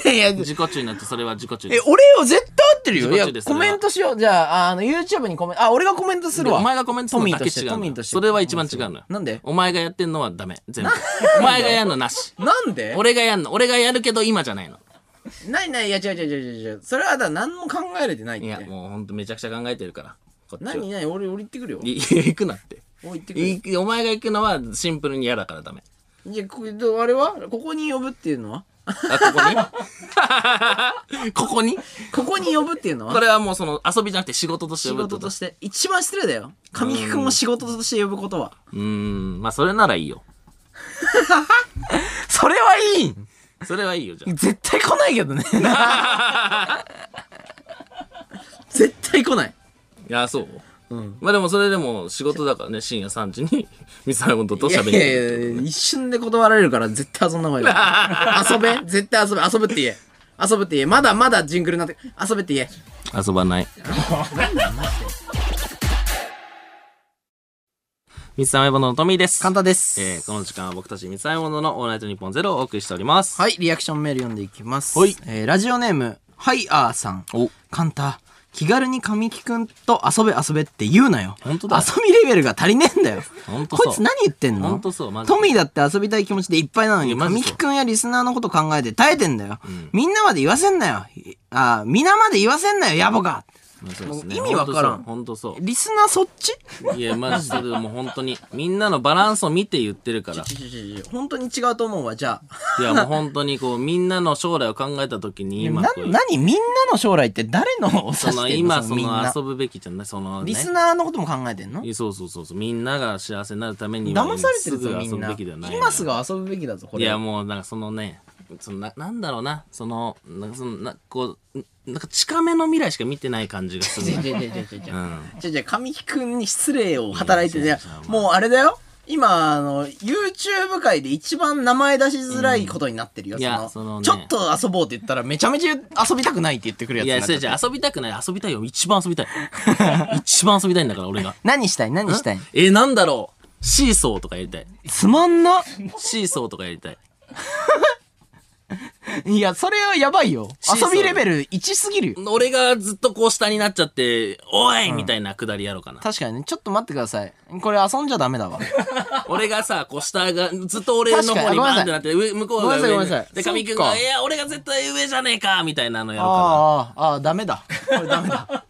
B: いや
A: 自己中になって、それは自己中
B: え。俺よ絶対合ってるよいやコメントしようじゃああの YouTube にコメントあ俺がコメントするわ
A: お前がコメントするのだけ違う
B: トミーとして
A: それは一番違うのよ。
B: なんで？
A: お前がやってんのはダメ。全部。お前がやんのなし。
B: なんで？
A: 俺がやんの。俺がやるけど今じゃないの。
B: ないないいや違う違う違う違う。それはだ何も考えれてないって。
A: いや、もうほんとめちゃくちゃ考えてるから。こっちは。
B: 何何？俺俺行ってくるよ。
A: いいや、行くなって。
B: 俺行ってくる
A: いお前が行くのはシンプルに嫌だからダメ。
B: じゃあこどあれは？ここに呼ぶっていうのは？
A: あ、ここに？ここに？
B: ここに呼ぶっていうのは？
A: これはもうその遊びじゃなくて仕事として
B: 仕
A: 呼ぶってこと？
B: 事として。一番失礼だよ。神木君を仕事として呼ぶことは。
A: うーん、まあそれならいいよ。
B: それはいいん
A: それはいいよ、じゃあ。
B: 絶対来ないけどね。絶対来ない。
A: いや、そう。まあでもそれでも仕事だからね、深夜3時に、ミサイモンと
B: いやい
A: 喋りに行く
B: やいや一瞬で断られるから絶対遊んだ方がいい。よ遊べ？絶対遊べ。遊ぶって言え。遊ぶって言え。まだまだジングルになって遊べって言え。
A: 遊ばない。ミサイモノのトミーです。
B: 簡単です、
A: えーこの時間は僕たちミサイモノのオールナイトニッポンゼロをお送りしております。
B: はいリアクションメール読んでいきます。
A: はい。
B: えーラジオネームはいあーさん。
A: お。
B: カンタ気軽に神木くんと遊べ遊べって言うなよ。
A: 本当だ。よ
B: 遊びレベルが足りねえんだよ。
A: ほんとそう。
B: こいつ何言ってんの？
A: ほんとそう。マジで。
B: トミーだって遊びたい気持ちでいっぱいなのに神木くんやリスナーのこと考えて耐えてんだよ、みんなまで言わせんなよ。いあ皆まで言わせんなよ野暮が意味わからん。
A: ほんとそう。
B: リスナーそっち？
A: いや、マジでもう本当に、みんなのバランスを見て言ってるから。
B: 本当に違うと思うわじゃあ。
A: いや、もう本当にこう、みんなの将来を考えたときに、今
B: な
A: こう、
B: 何？みんなの将来って誰のを
A: その今、その遊ぶべきじゃない、そのね。
B: リスナーのことも考えてんの？
A: そうそうそうそう。みんなが幸せになるためには、
B: 騙されてるぞみんな。今すぐ遊ぶべきだぞこれ。
A: いや、もう、なんかそのね、そのな、なんだろうな、その、なんかその、な、こう、んなんか近めの未来しか見てない感じがする
B: じゃ。じゃじゃじゃじゃじゃ
A: うん。
B: じゃじゃ神木くんに失礼を働いてね
A: いやいやいや
B: もうあれだよ今あの YouTube 界で一番名前出しづらいことになってるよ、
A: うん
B: その
A: ね
B: ちょっと遊ぼうって言ったらめちゃめちゃ遊びたくないって言ってくるやつ
A: いや、
B: になっちゃ
A: 遊びたくない、遊びたいよ。一番遊びたい。一番遊びたいんだから、俺が。
B: 何したい？何したい？
A: え、なんだろう。シーソーとかやりたい。
B: つまんな
A: シーソーとかやりたい。
B: いや、それはやばいよ。遊びレベル1すぎるよ。
A: 俺がずっとこう下になっちゃって、おいみたいなくだりやろうかな。
B: 確かにね、ちょっと待ってください。これ遊んじゃダメだわ。
A: 俺がさ、こう下が、ずっと俺の方にバーンってなって、上、向こうが
B: ごめんなさいごめんなさい
A: で、神木君
B: そっか
A: が、いや、俺が絶対上じゃねえかみたいなのやろうか
B: ああ、ああ、ダメだ。これダメだ。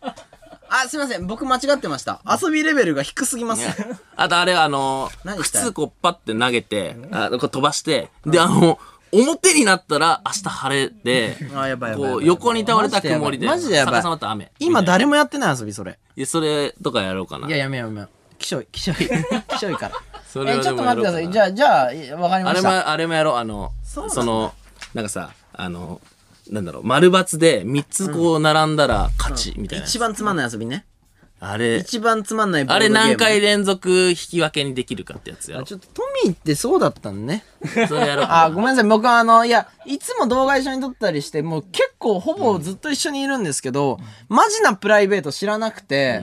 B: あ、すいません。僕間違ってました。遊びレベルが低すぎます。
A: な。あとあれ、あの、
B: 何したい？
A: 靴こうパッて投げて、あこう飛ばして、で、あの、表になったら明日晴れで、
B: あ、やばいやばいやばい。
A: こう横に倒れた曇りで、
B: マジでやばい
A: 逆さまった雨。
B: 今
A: みたい
B: 誰もやってない遊び、それ。
A: ないやそれとかやろうかな。
B: いや、やめようやめよう。きしょい、きしょい。きしょいから。
A: それは
B: え、ちょっと待ってください。じゃあ、じゃあ、いわかりました。
A: あれも、あれもやろう。あの、
B: そうなんだ
A: その、なんかさ、あの、なんだろう、丸抜で3つこう並んだら勝ち、みたいなやつ。
B: 一番つまんない遊びね。
A: あれ、
B: 一番つまんないボー
A: あ
B: ドゲーム
A: れ何回連続引き分けにできるかってやつやろ
B: あちょっとトミーってそうだったんね。
A: それやろうか
B: あ、ごめんなさい。僕はあの、いや、いつも動画一緒に撮ったりして、もう結構ほぼずっと一緒にいるんですけど、マジなプライベート知らなくて、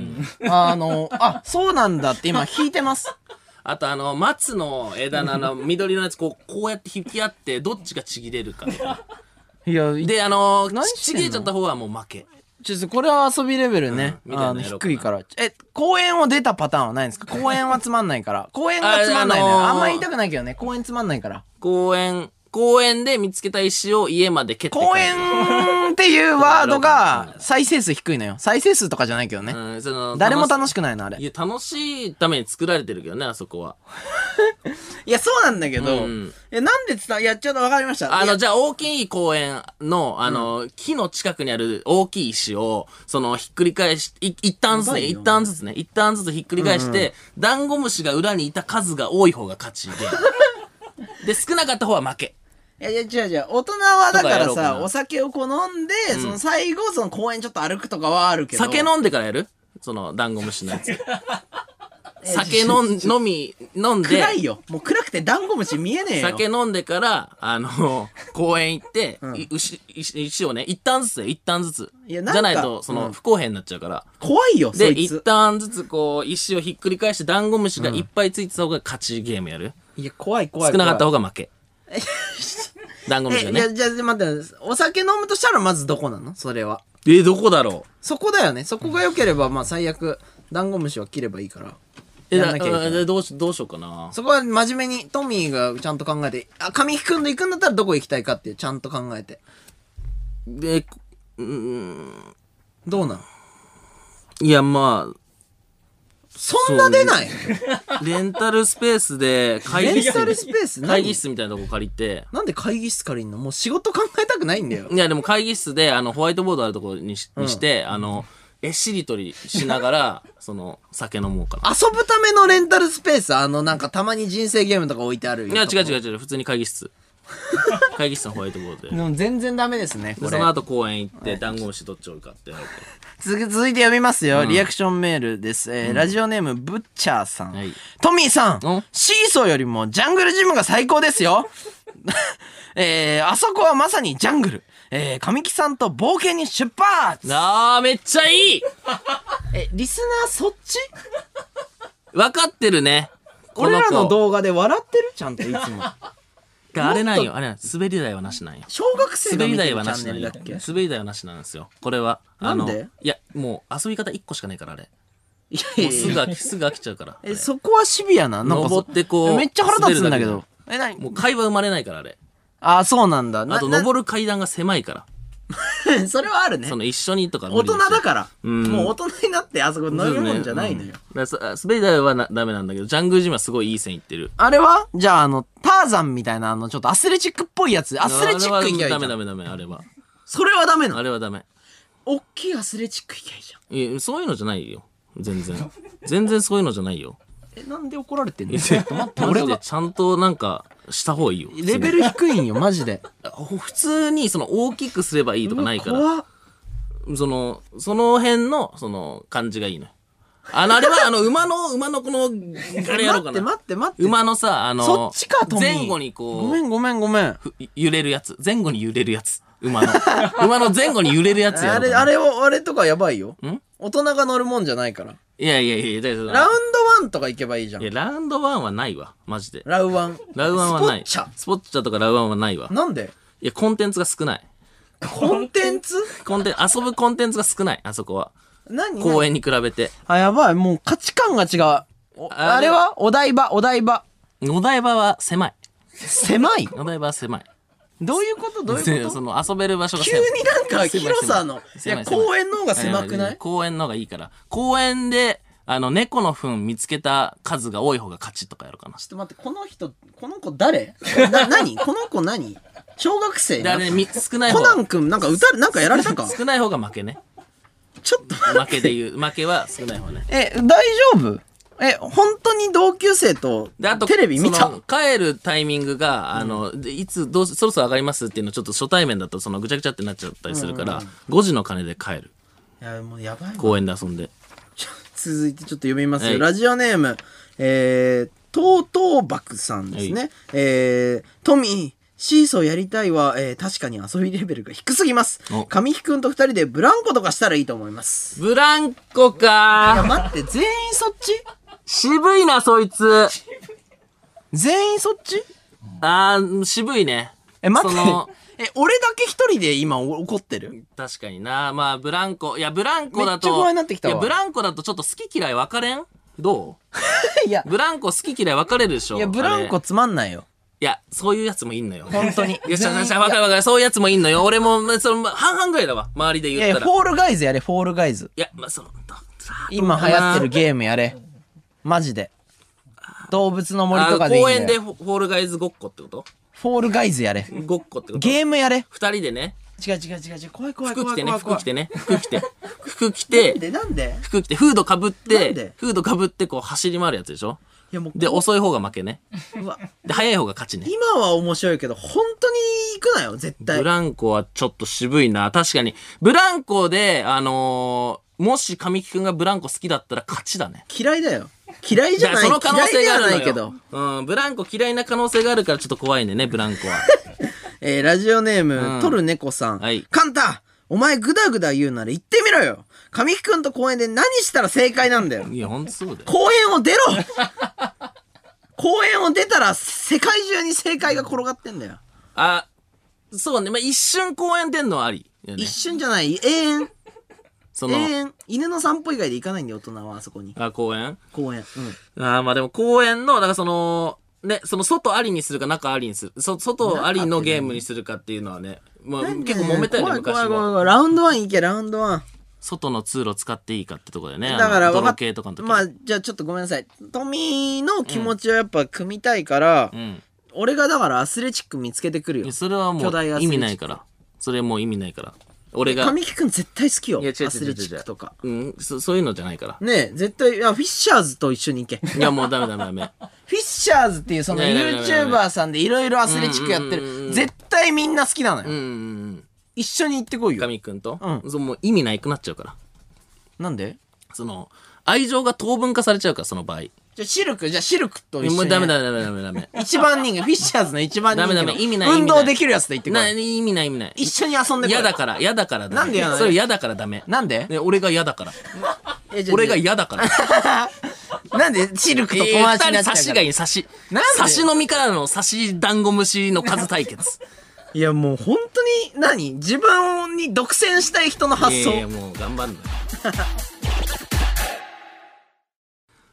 B: あの、あ、そうなんだって今引いてます。
A: あとあの、松の枝のあの、緑のやつこう、こうやって引き合って、どっちがちぎれるか。
B: いや、
A: で、あの
B: 何、してんの？
A: ちぎれちゃった方はもう負け。
B: ちょっとこれは遊びレベルね。
A: うんみたいな
B: あの、
A: のやろうかな
B: 低いから。え、公園を出たパターンはないんですか？公園はつまんないから。公園がつまんないのよ。
A: ああのー
B: あんま言いたくないけどね。公園つまんないから。
A: 公園、公園で見つけた石を家まで蹴って
B: 公園っていうワードが 再生数低いのよ。再生数とかじゃないけどね。
A: うん、その、
B: 誰も
A: 楽
B: 楽しくないの、あれ。
A: いや、楽しいために作られてるけどね、あそこは。
B: いや、そうなんだけど、
A: うん
B: え、なんで伝わ、いや、ちょっとわかりました。
A: あの、じゃあ大きい公園の、あの、木の近くにある大きい石を、その、ひっくり返し、い一旦ずつね、一旦ずつね、一旦ずつひっくり返して、ダンゴムシが裏にいた数が多い方が勝ちで。で、少なかった方は負け。
B: いやいや、違う違う。大人はだか
A: とかや
B: らさ、
A: ろうかな
B: お酒をこう飲んで、その最後、その公園ちょっと歩くとかはあるけど。
A: 酒飲んでからやる？その、ダンゴムシのやつ。
B: え
A: 酒飲ん、飲み、飲んで、
B: 暗いよ。もう暗くてダンゴムシ見えねえよ。
A: 酒飲んでから、あの、公園行って、い牛石石をね、一旦ずつよ一旦ずつ。じ
B: いやなんか
A: ゃないと、その、
B: うん
A: 不公平になっちゃうから。
B: 怖いよ、そ
A: で、一
B: いつ。
A: 旦ずつこう、石をひっくり返して、ダンゴムシがいっぱいついてた方が勝ちゲームやる？
B: いや、怖い怖い。
A: 少なかった方
B: が。
A: が負け。ダンゴムシ
B: え、
A: がね。
B: いや、じゃあ待って、お酒飲むとしたらまずどこなの？それは。
A: え、どこだろ
B: そこだよね。そこが良ければ、まあ最悪、ダンゴムシは切ればいいから。
A: うえ、
B: なきゃいけない
A: えどうし、どうしようかな。
B: そこは真面目に、トミーがちゃんと考えて、あ、神木くんと行くんだったらどこ行きたいかっていう、ちゃんと考えて。
A: で、うーん、
B: どうなん？
A: いや、ま
B: そんな出ない？
A: あ、レンタルスペースで、会議室
B: レンタルスペース？何？
A: 会議室みたいなとこ借りて、
B: なんで会議室借りんの？もう仕事考えたくないんだよ。
A: いや、でも会議室で、あの、ホワイトボードあるところにし,、にして、あの、えっしりとりしながら、その、酒飲もうかな。
B: 遊ぶためのレンタルスペース？あの、なんかたまに人生ゲームとか置いてある。
A: いや、違う違う違う、普通に会議室。会議室のホワイトボードで。
B: でも全然ダメですね、
A: で
B: これ。
A: その後公園行って、ダンゴムシどっち追うかってやる
B: 続き続いて読みますよ。リアクションメールです。えーラジオネーム、ブッチャーさん。
A: はい
B: トミーさん
A: うん、
B: シーソーよりもジャングルジムが最高ですよ。えー、あそこはまさにジャングル。えー、神木さんと冒険に出発
A: あー、めっちゃいい
B: え、リスナーそっち？
A: 分かってるね。こ
B: 俺らの
A: 子
B: 動画で笑ってる？ちゃんといつも。
A: あれなんよ、あれなん滑り台はなしなんよ。
B: 小学生が
A: 滑り台
B: 見てるチャンネルだっけ？
A: 滑り台はなしなんですよ。これは。あの
B: なんで？
A: いや、もう遊び方1個しかないから、あれ。
B: いやい
A: もう
B: やいや
A: すぐ飽き、すぐ飽きちゃうから。あれ
B: え、そこはシビアな？なんかそ
A: 登ってこう
B: めっちゃ腹立つんだけど。え、なに
A: もう会話生まれないから、あれ。
B: あ、そうなんだ。
A: あと、
B: な
A: 登る階段が狭いから。
B: な それはあるね
A: そ。の一緒にとか無
B: 大人だから。
A: うん
B: もう大人になってあそこ乗るもんじゃないのよ。
A: らそ滑り台はなダメなんだけど、ジャングルジムはすごいいい線いってる。
B: あれは？じゃあ、あの、ターザンみたいな、あの、ちょっとアスレチックっぽいやつ。アスレチック行きゃいいじゃ
A: ダメダ
B: ん。
A: メダメ、あれは。
B: それはダメなの
A: あれはダメ。
B: おっきいアスレチック行きゃいいじゃん。
A: いや、そういうのじゃないよ。全然。全然そういうのじゃないよ。
B: え、なんで怒られてんの？ちょっと待って、
A: マ
B: 俺が。
A: ジでちゃんとなんかした方がいいよ。
B: レベル低いんよ、マジで。
A: ほ普通にその大きくすればいいとかないから。その、その辺の、その感じがいいのよ。あの、あれは、あの、馬の、馬のこの、あれやろうか
B: 待って
A: な。
B: 待って待って。
A: 馬のさ、あの、
B: そっちか、トミー。
A: 前後にこう、
B: ごめんごめんごめん。
A: ふ揺れるやつ。前後に揺れるやつ。馬の。馬の前後に揺れるやつや
B: あれ、あれを、あれとかやばいよ。
A: ん？
B: 大人が乗るもんじゃないから。
A: いやいやいや、だ
B: ラウンドワンとか行けばいいじゃん
A: いや、。ラウンドワンはないわ。マジで。
B: ラウワン。
A: ラウワンはない。
B: スポッチャ
A: スポッチャとかラウワンはないわ。
B: なんで？
A: いや、コンテンツが少ない。
B: コンテンツ？
A: コンテン遊ぶコンテンツが少ない、あそこは。
B: 何？
A: 公園に比べて。
B: あ、やばい。もう価値観が違う。
A: あ
B: れは？お台場、お台場。
A: お台場は狭い。
B: 狭い？
A: お台場は狭い。
B: どういうこと？どういうこと？
A: その遊べる場所が
B: 急
A: 狭い。
B: になんか広さの。いや、
A: 狭い狭い
B: 公園の方が狭くない？
A: 公園の方がいいから。公園で、あの、猫の糞見つけた数が多い方が勝ちとかやるかな。
B: ちょっと待って、この人、この子誰？な、何？この子何？小学生
A: で、あれ、み少ない
B: コ
A: 方
B: ナン君なんか歌、なんかやられたか？
A: 少ない方が負けね。
B: ちょっと待って
A: 負けで言う。負けは少ない方ね。
B: え、大丈夫？え、本当に同級生と
A: で、あと、
B: テレビ見た？
A: その帰るタイミングが、あの、でいつ、どう、そろそろ上がりますっていうのちょっと初対面だと、そのぐちゃぐちゃってなっちゃったりするから、5時の鐘で帰る。
B: いや、もうやばいわ
A: 公園で遊んで。
B: 続いてちょっと読みますよ。
A: はい
B: ラジオネーム、えー、トートーバクさんですね。
A: は
B: えー、トミー、シーソーやりたいは、えー、確かに遊びレベルが低すぎます
A: お。
B: 神木くんと二人でブランコとかしたらいいと思います。
A: ブランコ
B: いや、
A: か
B: 待って、全員そっち？
A: 渋いな、そいつ。
B: 全員そっち？
A: あー、渋いね。
B: え、待って
A: その。
B: え、俺だけ一人で今お怒ってる？
A: 確かにな。まあ、ブランコ。いや、ブランコだと。
B: めっちゃ怖いなってきたわ
A: いや、ブランコだとちょっと好き嫌い分かれん？ど
B: いや
A: う、ブランコ好き嫌い分かれるでしょ
B: いや、ブラン
A: あれ
B: コつまんないよ。
A: いや、そういうやつもいんのよ。
B: 本当に
A: いや、しゃ
B: 全員
A: しゃ、わかるわかる。そういうやつもいんのよ。俺も、まあその、まあ半々ぐらいだわ。周りで言ったら。い
B: フォールガイズやれ、フォールガイズ。
A: や、まあ、その、ど
B: 今流行ってるゲームやれ。マジで。動物の森とかでいいんだよ
A: 公園でフォールガイズごっこってこと？
B: フォールガイズやれ。
A: ごっこってこと？
B: ゲームやれ。
A: 二人でね、
B: 違う違う違う違う。怖い怖い
A: 服着てね、
B: 怖い怖い怖い。
A: 服着てね、服着て、服着
B: なん
A: て、
B: で？なんで？
A: 服着て、フードかぶっ
B: なん
A: て
B: で、
A: フードかぶってこう走り回るやつでしょ？
B: いやもう、
A: で、遅い方が負けね。
B: うわ
A: で、早い方が勝ちね。
B: 今は面白いけど、本当に行くなよ、絶対
A: ブ。ランコはちょっと渋いな。確かに。ブランコで、あのーもし神木くんがブランコ好きだったら勝ちだね。
B: 嫌いだよ。嫌いじゃない。
A: その可能性がある
B: けど。
A: うん、ブランコ嫌いな可能性があるからちょっと怖いねね、ブランコは。
B: えー、ラジオネーム、
A: うん
B: トルネコさん。
A: はい
B: カンタお前グダグダ言うなら言ってみろよ神木くんと公園で何したら正解なんだよ
A: いや、ほんとそうだよ。
B: 公園を出ろ 公園を出たら世界中に正解が転がってんだよ。
A: あ、そうね。まあ、一瞬公園出んのはあり。よね
B: 一瞬じゃない、永遠。永
A: その、
B: 遠。犬の散歩以外で行かないんだよ、大人はあそこに。
A: あ、公園？
B: 公園。うん。
A: あーまあでも公園の、だからその、ね、その外ありにするか中ありにする。そ外ありのゲームにするかっていうのはね、まあ結構揉めたよね、昔
B: 怖い怖い怖い
A: は。
B: 怖い。ラウンドワン行け、ラウンドワン。
A: 外の通路使っていいかってとこだよね。
B: だから
A: 泥系とかの時。
B: まあ、じゃあちょっとごめんなさい。トミーの気持ちをやっぱ組みたいから、
A: うん。
B: 俺がだからアスレチック見つけてくるよ。
A: それはもう意味ないから。それもう意味ないから。俺が。
B: 神木くん絶対好きよ。
A: いや違う違う違う違う
B: アスレチックとか。
A: うん、そそういうのじゃないから。
B: ねえ、絶対、いや、フィッシャーズと一緒に行け。
A: いやもうダメダメダメ。
B: フィッシャーズっていうその
A: いやいやいやいや
B: YouTuber さんでいろいろアスレチックやってる。
A: うんうんうんうん
B: 絶対みんな好きなのよ。
A: うんうんうん。
B: 一緒に行ってこいよ。
A: 神くんと、
B: う
A: そうもう意味ないくなっちゃうから。
B: なんで？
A: その、愛情が当分化されちゃうから、その場合。
B: じゃあシルク、じゃあシルクと一緒に。
A: もうダメダメダメダメダメ。
B: 一番人間、フィッシャーズの一番人間の。
A: ダメダメ意味ない意味ない
B: 運動できるやつで行ってこ。
A: ない意味ない意味ない。
B: 一緒に遊んでこい。
A: 嫌だから、嫌だからダメ。
B: なんで嫌なの
A: それ嫌だからダメ。
B: なんで？
A: ね、俺が嫌だから。
B: えじゃあ
A: 俺が嫌だから。
B: なんでシルクと友達になっちゃうから
A: 差しがいい、差し。
B: なんで？
A: 差し飲みからの差しダンゴムシの数対決。
B: いやもう本当に何自分に独占したい人の発想
A: いやいやもう頑張んのよ。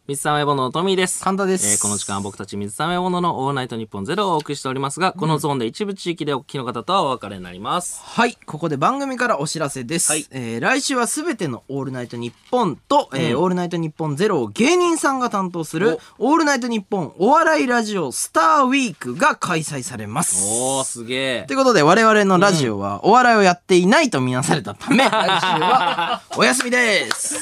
A: 水溜りボンドのトミーです。
B: 神田です。
A: えーこの時間は僕たち水溜りボンドのオールナイトニッポンゼロをお送りしておりますが、このゾーンで一部地域でお聞きの方とはお別れになります。
B: はい。ここで番組からお知らせです、
A: はい。
B: えー来週はすべての「オールナイトニッポン」と「えーオールナイトニッポンゼロを芸人さんが担当する「オールナイトニッポンお笑いラジオスターウィーク」が開催されます。
A: おー、すげえ。
B: とい。うことで我々のラジオはお笑いをやっていないとみなされたため、来週はお休みです。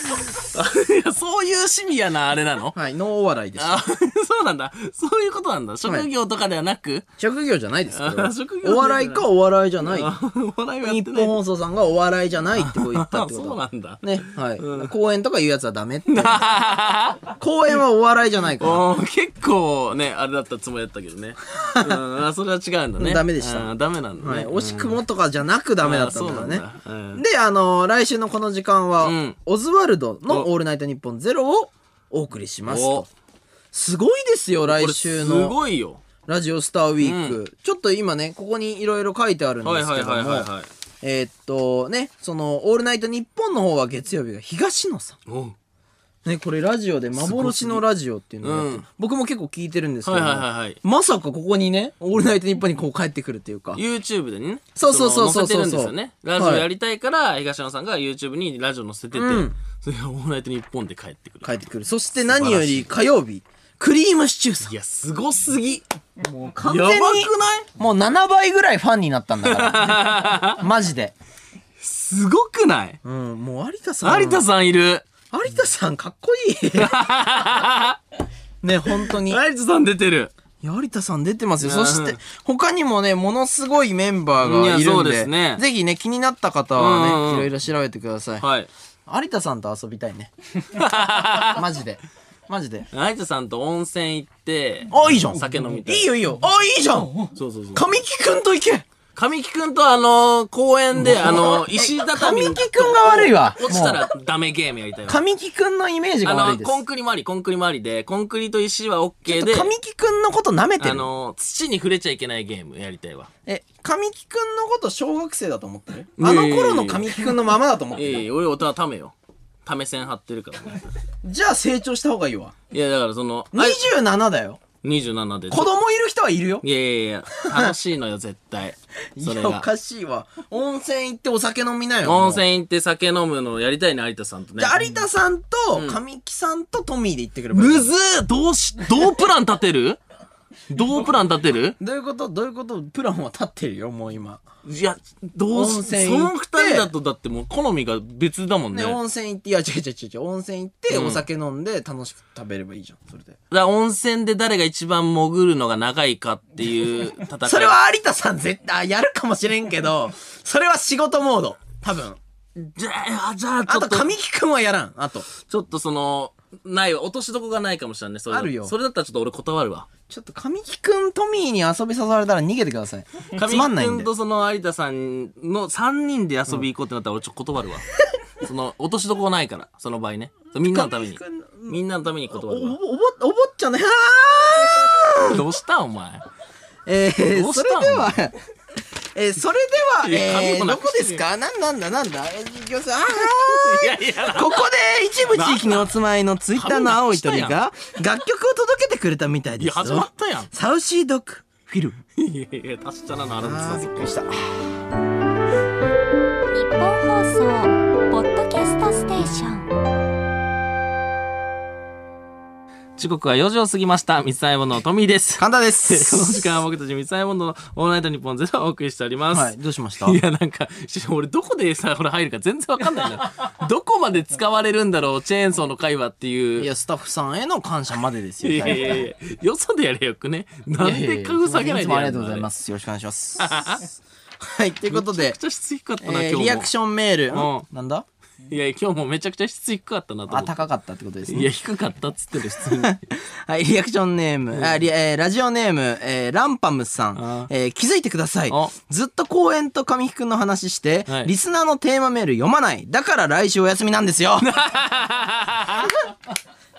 A: いやそういうシビアなあれなの？
B: はい、ノーお笑いでした。
A: あ、そうなんだ。そういうことなんだ。職業とかではなく、
B: 職業じゃないですこれは
A: あ職業じゃない
B: お笑いかお笑いじゃない。
A: あお笑いはやっ
B: 日
A: てない。
B: 本放送さんがお笑いじゃないってこう言った
A: あ
B: ってこ
A: そう
B: と。
A: なんだ。
B: ね、はい。公演とか言うやつはダメって。公演はお笑いじゃないから。
A: おー結構ね、あれだったつもりだったけどね。うん、あそれは違うんだね。
B: ダメでした
A: うんダメなんだね。
B: はい。惜しくもとかじゃなくダメだったんだからね。
A: あそうなんだうん
B: で、あの来週のこの時間は、
A: うん
B: オズワルドの
A: お
B: オールナイトニッポンゼロをお送りします。すごいですよ、来週
A: これす
B: の。
A: ごいよ。
B: ラジオスターウィーク。ちょっと今ね、ここにいろいろ書いてあるんで
A: はい
B: すけども。えーっとね、その、オールナイトニッポンの方は月曜日が東野さん。ね、これラジオで幻のラジオっていうのを
A: うん
B: 僕も結構聞いてるんですけども、
A: はいはいはいはい。
B: まさかここにね、オールナイトニッポンにこう帰ってくるっていうか。
A: YouTube でね。
B: そうそうそうそうそう
A: の載せてるんですよね。ラジオやりたいから、東野さんが YouTube にラジオ載せてて、
B: うん
A: それがオールナイトニッポンで帰ってくる。
B: 帰ってくる。そして何より火曜日、クリームシチューさん
A: い。や、すごすぎ。
B: もう完
A: やばくない？
B: もう7倍ぐらいファンになったんだから。マジで。
A: すごくない？
B: うん、もう有田さん。
A: 有田さんいる。
B: 有田さんかっこいい。ね、本当に。
A: 有田さん出てる。
B: 有田さん出てますよ。
A: うん
B: そして、他にもね、ものすごいメンバーがい
A: いやそう
B: るんで、
A: ですね
B: ぜひね、気になった方はね、
A: うんうんうん
B: いろいろ調べてください。
A: はい。
B: 有田さんと遊びたいね。マジで。マジで。
A: 有田さんと温泉行って、
B: あ、いいじゃん。
A: 酒飲みたい。
B: いいよいいよ。あ、いいじゃん。
A: そうそうそう。
B: 神木くんと行け。
A: 神木くんとあの、公園で、あの、石畳
B: 神木くんが悪いわ。
A: 落ちたらダメゲームやりたいわ。
B: 神木くんのイメージが
A: あの、
B: 悪いです。
A: コンクリ周り、コンクリ周りで、コンクリと石は OK で、
B: 神木くんのこと舐めてる。
A: あの、土に触れちゃいけないゲームやりたいわ。
B: え、神木くんのこと小学生だと思ってる？あの頃の神木くんのままだと思ってる？
A: ええ俺大人ためよ。ため線張ってるから。
B: じゃあ成長した方がいいわ。
A: いや、だからその、あい
B: 27だよ。
A: 27で。
B: 子供いる人はいるよ。
A: いやいやいや、楽しいのよ、絶対。そ れ
B: いや、お
A: が。
B: かしいわ。温泉行ってお酒飲みなよ。
A: 温泉行って酒飲むのやりたいね、有田さんとね。
B: じゃあ有田さんと神木さんとトミーで行ってくればいい
A: むずーどうし、どうプラン立てる？どうプラン立てる？
B: どういうこと？どういうこと？プランは立ってるよ、もう今。
A: いや、どう
B: 温
A: し、そ
B: 泉行って
A: の二人だとだってもう好みが別だもんね。
B: ね、
A: だか
B: 温泉行って、いや、違う違う違う違う、温泉行って、
A: うん
B: お酒飲んで楽しく食べればいいじゃん、それで。
A: ら温泉で誰が一番潜るのが長いかっていう 戦い。
B: それは有田さん絶対、やるかもしれんけど、それは仕事モード。多分。
A: じゃあ、じゃあ、ち
B: あと、
A: ょっと、
B: 神木くんはやらん。あと。
A: ちょっとその、ないわ。落としどこがないかもしれないね。それ
B: あるよ
A: それだったらちょっと俺断るわ。
B: ちょっと神木くん、トミーに遊び誘われたら逃げてください。つ
A: 神
B: まんないん
A: とその有田さんの3人で遊び行こうってなったら俺ちょっと断るわ。その、落としどころないから、その場合ね。みんなのためにみんなのために
B: お、お、
A: 断るわ。
B: おぼ、おぼっちゃんね。は
A: どうしたお前。
B: えー、そ
A: どうした
B: れでは、えー、それでは、
A: いや
B: えー、どこですか？なんなんだなんだ？えー、いきます あーここで一部地域にお住まいのツイッターの青い鳥が楽曲を届けてくれたみたい
A: いや、
B: です
A: 始ま
B: よ
A: っ。たやん。
B: サウシードッグフィルム。
A: いやいや、達者なのあるんですよ、そこ。
B: した。
C: 日本放送ポッドキャストステーション
A: 時刻は4時を過ぎました。三ついものミーです。
B: 簡単で
A: この時
B: す。
A: 間は僕たち三ついもののオールナイトニッポンゼロをお送りしております。
B: はい、どうしました？
A: いや、なんか、し俺どこでさ、これ入るか全然わかんないんだよ。どこまで使われるんだろう、チェーンソーの会話っていう。
B: いや、スタッフさんへの感謝までですよ。
A: いやいやいやよそでやれよくね。なんで株下げないでや
B: ありがとうございます。よろしくお願いします。はい、ということで
A: めちゃく、ちゃ質低かったな、
B: えー
A: 今日も。
B: リアクションメール。
A: うん
B: なんだ？
A: いや、今日もめちゃくちゃ質低かったなと思
B: あ、
A: って。
B: 高かったってことですね。
A: いや、低かったっつってる、普通に。
B: はい、リアクションネーム、あリえーラジオネーム、えーランパムさん
A: あ、
B: えー気づいてください
A: あ。
B: ずっと公演と神木くんの話して、
A: はい
B: リスナーのテーマメール読まない。だから来週お休みなんですよ。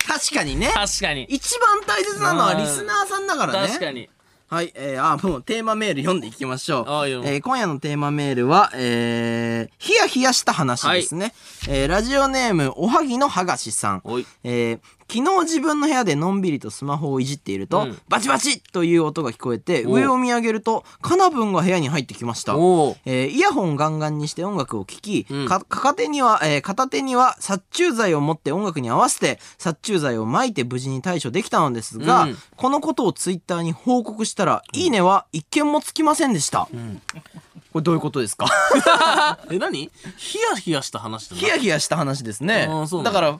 B: 確かにね。
A: 確かに。
B: 一番大切なのはリスナーさんだからね。
A: 確かに。
B: はい、えー、あ、もうテーマメール読んでいきましょう。えー今夜のテーマメールは、えー、ヒヤヒヤした話ですね。えーラジオネーム、おはぎのはがしさん。えー昨日自分の部屋でのんびりとスマホをいじっていると、
A: うん。
B: バチバチという音が聞こえて
A: お
B: 上を見上げるとカナブンが部屋に入ってきました、えーイヤホンガンガンにして音楽を聴き、
A: うん。
B: か片手には、えー片手には殺虫剤を持って音楽に合わせて殺虫剤を撒いて無事に対処できたのですが、
A: うん。
B: このことをツイッターに報告したら、いいねは一件もつきませんでした、これどういうことですか？
A: え、何？ヒヤヒヤした話だな。
B: ヒヤヒヤした話ですね
A: あーそうなんだ
B: だから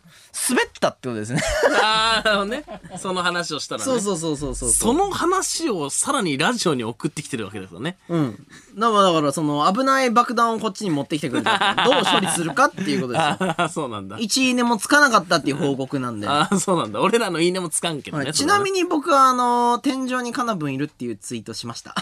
B: 滑ったってことですね
A: あーなるほどね。その話をしたらね。
B: そうそうそうそうそう
A: その話をさらにラジオに送ってきてるわけですよね。
B: うん。だから、だからその、危ない爆弾をこっちに持ってきてくれたら。どう処理するかっていうことですよ。
A: ああ、そうなんだ。
B: 1いいねもつかなかったっていう報告なんで。
A: ああ、そうなんだ。俺らのいいねもつかんけどね。
B: はいちなみ
A: に。
B: に僕はあの天井にカナブンいるっていうツイートしました。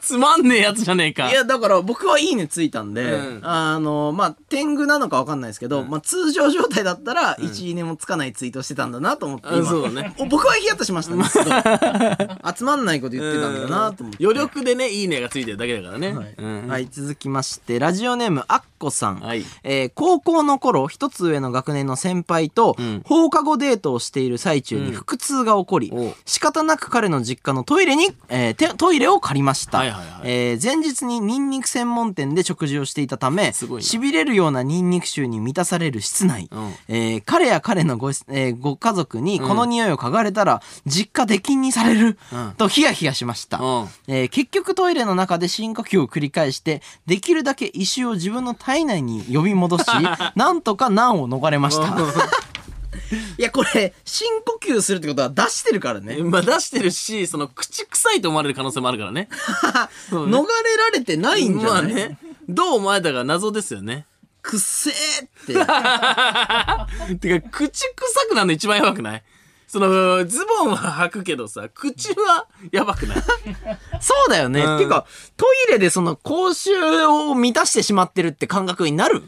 A: つまんねえやつじゃねえか。
B: いや、だから僕はいいねついたんで、
A: うん
B: あの、まあ、天狗なのかわかんないですけど、まあ、通常状態だったら、1いいねもつかないツイートしてたんだなと思って、
A: あそうだね
B: お僕はヒヤッとしましたね。すごい 集まんないこと言ってたんだなと思って。
A: 余力でね、いいねがついてるだけだからね。
B: はい、
A: うん
B: はい続きまして、ラジオネーム、あっこさん。
A: はい
B: えー高校の頃、一つ上の学年の先輩と、
A: ん
B: 放課後デートをしている最中に腹痛が起こり、
A: おう
B: 仕方なく彼の実家のトイレに、えーてトイレを借りました。
A: はいはいはい
B: えー前日にニンニク専門店で食事をしていたため、
A: すごいな。
B: 痺れるようなニンニク臭に満たされる室内。
A: うん。
B: えー彼や彼のご,、えーご家族にこの匂いを嗅がれたら、実家出禁にされる、
A: うん。
B: とヒヤヒヤしました。
A: うん。
B: えー結局トイレの中で深呼吸を繰り返してできるだけ異臭を自分の体内に呼び戻し なんとか難を逃れました いやこれ深呼吸するってことは出してるからね。
A: まあ出してるし、その口臭いと思われる可能性もあるからね。そうね。
B: 逃れられてないんじゃない、
A: まあね。どう思われたか謎ですよね。
B: くっせーって。
A: てか、口臭くなるの一番やばくない？その、ズボンは履くけどさ、口はやばくない？
B: そうだよね、
A: うん。
B: てかトイレでその口臭を満たしてしまってるって感覚になる？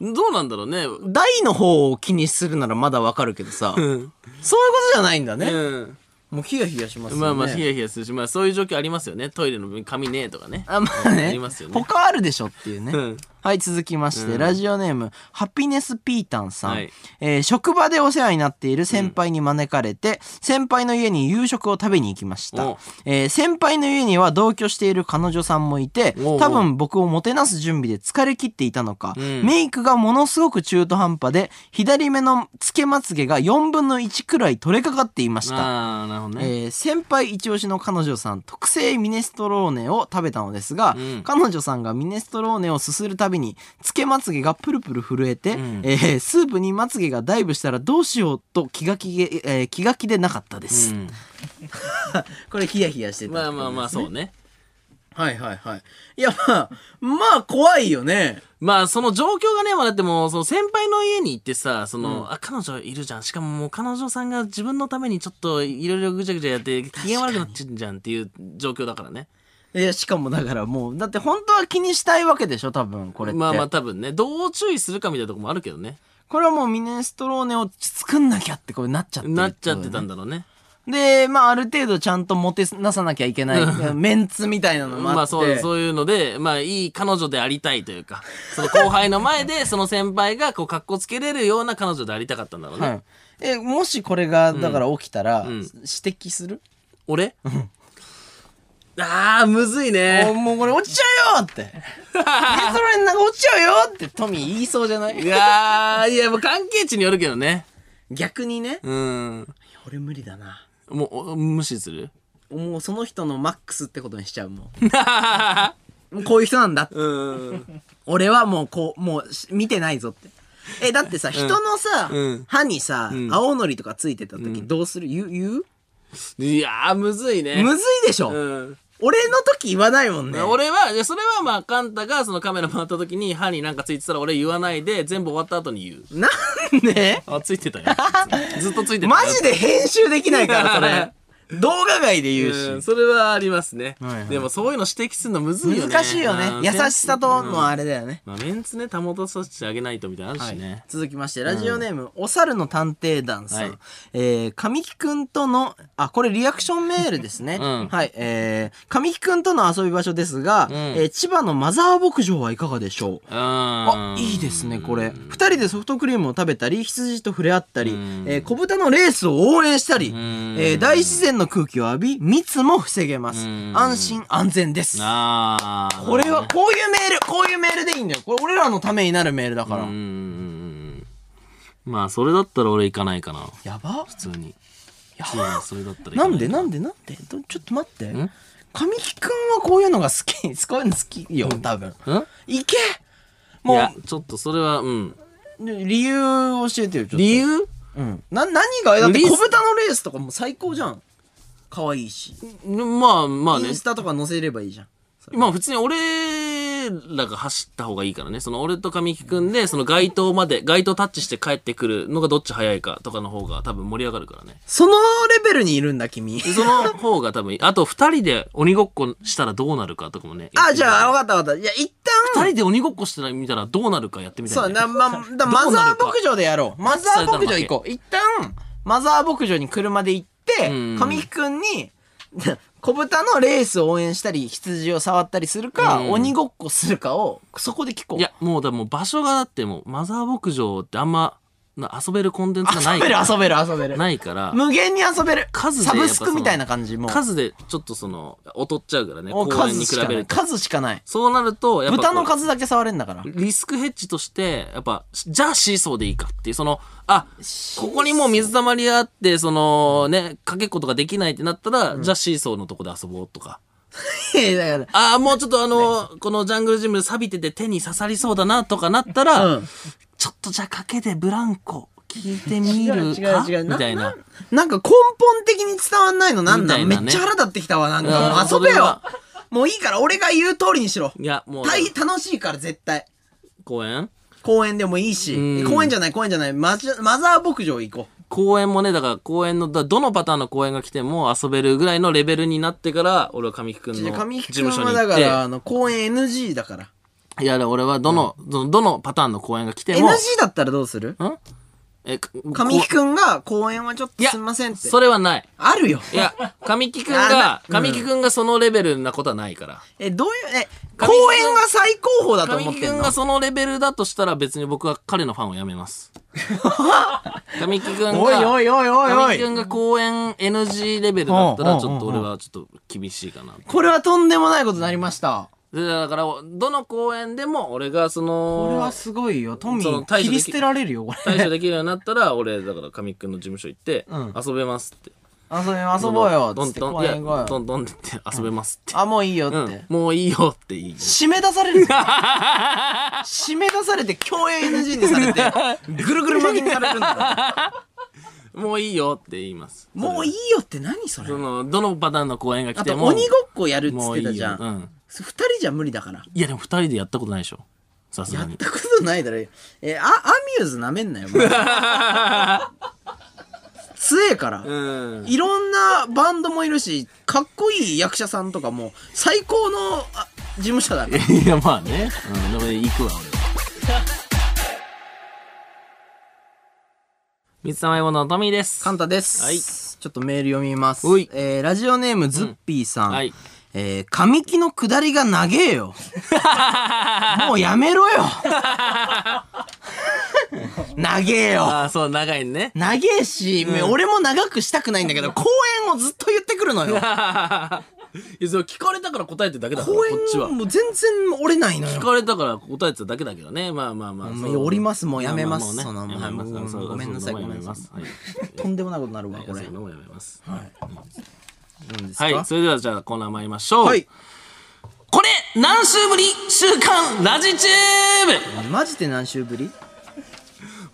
A: どうなんだろうね。
B: 台の方を気にするならまだわかるけどさ、そういうことじゃないんだね、
A: うん。
B: もうヒヤヒヤしますよね。
A: まあまあ、ヒヤヒヤするし、まあそういう状況ありますよね。トイレの紙ねえとかね。
B: あまあね。
A: ありますよね。
B: 他あるでしょっていうね、
A: うん
B: はい続きまして、ラジオネームハピネスピータンさん、
A: はい。
B: えー職場でお世話になっている先輩に招かれて、先輩の家に夕食を食べに行きました。
A: お、
B: えー先輩の家には同居している彼女さんもいて
A: おうおう。
B: 多分僕をもてなす準備で疲れ切っていたのか、
A: ん。
B: メイクがものすごく中途半端で左目のつけまつげが4分の1くらい取れかかっていました。
A: ああ、なるほどね。
B: えー先輩一押しの彼女さん特製ミネストローネを食べたのですが、
A: うん。
B: 彼女さんがミネストローネをすするたびにつけまつげがプルプル震えて、
A: ん。
B: えースープにまつげがダイブしたらどうしようと気が気げ、えー気が気でなかったです、
A: うん。
B: これヒヤヒヤしてた。
A: まあまあまあ、そうね。
B: はいはいはい。いやまあまあ怖いよね。
A: まあ、その状況がね、まあだってもう、その先輩の家に行ってさ、その、あ、彼女いるじゃん。しかももう彼女さんが自分のためにちょっといろいろぐちゃぐちゃやって、機嫌悪くなっちゃうんじゃんっていう状況だからね。
B: いやしかもだからもうだって本当は気にしたいわけでしょ多分これって
A: まあまあ多分ね、どう注意するかみたいなとこもあるけどね。
B: これはもうミネストローネを作んなきゃってこうなっちゃってる
A: なっちゃってたんだろうね。
B: で、まあ、ある程度ちゃんともてなさなきゃいけない、メンツみたいなのもあって。
A: まあそう、そういうので、まあいい彼女でありたいというか、その後輩の前でその先輩がこう格好つけれるような彼女でありたかったんだろうね。
B: はい。え、もしこれが、だから起きたら、
A: ん
B: 指摘する、
A: 俺？ああ、むずい
B: お
A: ね。
B: もうこれ落ちちゃうよって。ミネストローネなんか落ちちゃうよってトミー言いそうじゃない？
A: いやー、いやもう関係値によるけどね。
B: 逆にね、
A: うん。
B: 俺無理だな。
A: もうお、無視する？
B: もうその人のマックスってことにしちゃうもん。もうこういう人なんだ。
A: うん。
B: 俺はもうこう、もうし見てないぞって。え、だってさ、人のさ、
A: うん
B: 歯にさ、
A: ん
B: 青のりとかついてた時どうする？言う？言う？
A: いやー、むずいね。
B: むずいでしょ、
A: うん。
B: 俺の時言わないもんね。
A: 俺は、いやそれはまあ、カンタがそのカメラ回った時に歯になんかついてたら俺言わないで、全部終わった後に言う。
B: なんで？
A: あ、ついてたよ。ずっとついてたよ。
B: マジで編集できないから、それ。動画外で言うし。
A: うん、それはありますね、
B: はいはい。
A: でもそういうの指摘するのむずいよね。
B: 難しいよね。
A: うん。
B: 優しさとのあれだよね。
A: まあ、メンツね保たせてあげないとみたいなのあるしね、
B: 続きまして、ラジオネーム、お猿の探偵団さん。
A: はい。
B: えー、神木くんとの、あ、これリアクションメールですね。
A: うん。
B: はい、えー、神木くんとの遊び場所ですが、えー千葉のマザー牧場はいかがでしょう？あ
A: あ、
B: いいですね、これ。二人でソフトクリームを食べたり、羊と触れ合ったり
A: ん、
B: えー小豚のレースを応援したり、
A: ん。
B: えー大自然の空気を浴び、密も防げます。
A: ん
B: 安心安全です。
A: ああ
B: これは、こういうメール、こういうメールでいいんだよ。これ俺らのためになるメールだから。
A: うんまあそれだったら俺行かないかな
B: やば
A: 普通に
B: や
A: うんそれだったら
B: なんでなんでなんで？どちょっと待って
A: ん。
B: 神木くんはこういうのが好き。こういうの好きよ、多分。
A: うん
B: いけ
A: い
B: も
A: やちょっとそれはうん
B: う、理由教えてよ、ちょっと。
A: 理由？
B: うん。な、何が？だって小豚のレースとかも最高じゃん。可愛いし。
A: まあまあね
B: インスタとか載せればいいじゃん。
A: まあ普通に俺俺らが走った方がいいからね。その俺と神木くんで、その街灯まで、街灯タッチして帰ってくるのがどっち早いかとかの方が多分盛り上がるからね。
B: そのレベルにいるんだ、君。
A: でその方が多分、あと二人で鬼ごっこしたらどうなるかとかもね。
B: あ、じゃあ、わかったわかった。じゃあ、一旦、
A: 二人で鬼ごっこしたら見たらどうなるかやってみたい、ね。
B: そうだ、ま、だマザー牧場でやろう。マザー牧場行こう。一旦、マザー牧場に車で行っ神木くんに、小豚のレースを応援したり、羊を触ったりするか、
A: うん
B: 鬼ごっこするかを、そこで聞こう。
A: いや、もうだ、もう場所がだってもう、マザー牧場ってあんま、な遊べるコンテンツがない
B: 遊べる
A: から。
B: 遊べる遊べる。
A: ないから、
B: 無限に遊べる。
A: 数で
B: サブ
A: やっぱその
B: スクみたいな感じもう。
A: 数でちょっとその、劣っちゃうからね、
B: もう
A: 公園に
B: 数しかない。
A: 比べると。
B: 数しかない。
A: そうなると、やっぱこう
B: 豚の数だけ触れんだから。
A: リスクヘッジとして、やっぱ、じゃあシーソーでいいかっていう、その、あ、ここにもう水たまりあって、そのね、かけっことかできないってなったら、じゃあシーソーのとこで遊ぼうとか。ああ、もうちょっとあの、このジャングルジム錆びてて手に刺さりそうだなとかなったら、
B: うん
A: ちょっとじゃあ賭けでブランコ聞いてみる
B: 違う違う
A: か
B: 違う
A: みたいな。
B: ら、なんか根本的に伝わんないのなんだ、
A: ね
B: めっちゃ腹立ってきたわ、なん
A: うん
B: か。もう遊べよ。もういいから、俺が言う通りにしろ。
A: いや、もう、
B: 大楽しいから、絶対。
A: 公園？
B: 公園でもいいし
A: うん。
B: 公園じゃない、公園じゃない。マザー牧場行こ
A: 公園もね、だから公園の、だどのパターンの公園が来ても遊べるぐらいのレベルになってから、俺は神木くん
B: う。
A: の事務所に行って、
B: だから、あの、公園 NG だから。
A: いや、俺はどの、どのどのパターンの公園が来ても、
B: NG だったらどうする？
A: ん？え、か
B: 神木
A: こ
B: 君が公園はちょっとすみませんって。
A: それはない。
B: あるよ。
A: いや、神木くんが、
B: うん
A: 神木くんがそのレベルなことはないから。
B: え、どういう、え、公園が最高峰だと思
A: 神木くん
B: ってんの
A: がそのレベルだとしたら別に僕は彼のファンをやめます。神木くんが、
B: おいおいおいおいおい
A: 神木くんが公演 NG レベルだったら
B: うん
A: ちょっと俺はちょっと厳しいかな。
B: これはとんでもないことになりました。
A: でだからどの公演でも俺がその
B: これはすごいよ。トミ
A: その
B: ー、切り捨てられるよ、これ。
A: 対処できるようになったら俺だから神くんの事務所行って遊べますって
B: 遊び遊ぼうよ、トつンって。
A: トン公いや
B: 園行こう
A: トよ。って遊べますって、
B: あ、もういいよって。
A: もういいよっていい
B: 締め出される締め出されて、共演 NG にされて、ぐるぐる巻きにされるんだ。
A: もういいよって言います
B: もういいよって何それ
A: そのどのパターンの公演が来て、も
B: 鬼ごっこやるっつってたじゃん。二人じゃ無理だから。
A: いやでも二人でやったことないでしょ。さすが
B: やったことないだろ。えあアミューズなめんなよ 強えから、
A: うん。
B: いろんなバンドもいるしかっこいい役者さんとかも最高の事務所だから。
A: いやまあね、うん、でも行くわ俺は。水溜りボンドのトミーです。
B: カンタです。
A: はい。
B: ちょっとメール読みます。
A: おい。
B: えーラジオネームズッピーさん。
A: はい。
B: えー、神木の下りが長えよ。もうやめろよ。長えよ。
A: ああ、そう、長いね。
B: 長えし、俺も長くしたくないんだけど、公演をずっと言ってくるのよ。
A: いや、それ聞かれたから答えてるだけだから、こ
B: 公
A: っちは
B: 演。もう全然折れないのよ。
A: 聞かれたから答えてただけだけどね。まあまあまあ。
B: もう
A: そう
B: 折りますもうやめます
A: まあまあね
B: そのもうごめんなさいごめんなさい。とんでもないことになるわ、これ。
A: やめます。
B: 何ですか？
A: はい。それではじゃあコーナー参りましょう。
B: はい。
A: これ、何週ぶり？週刊ラジチューブ
B: マジで何週ぶり？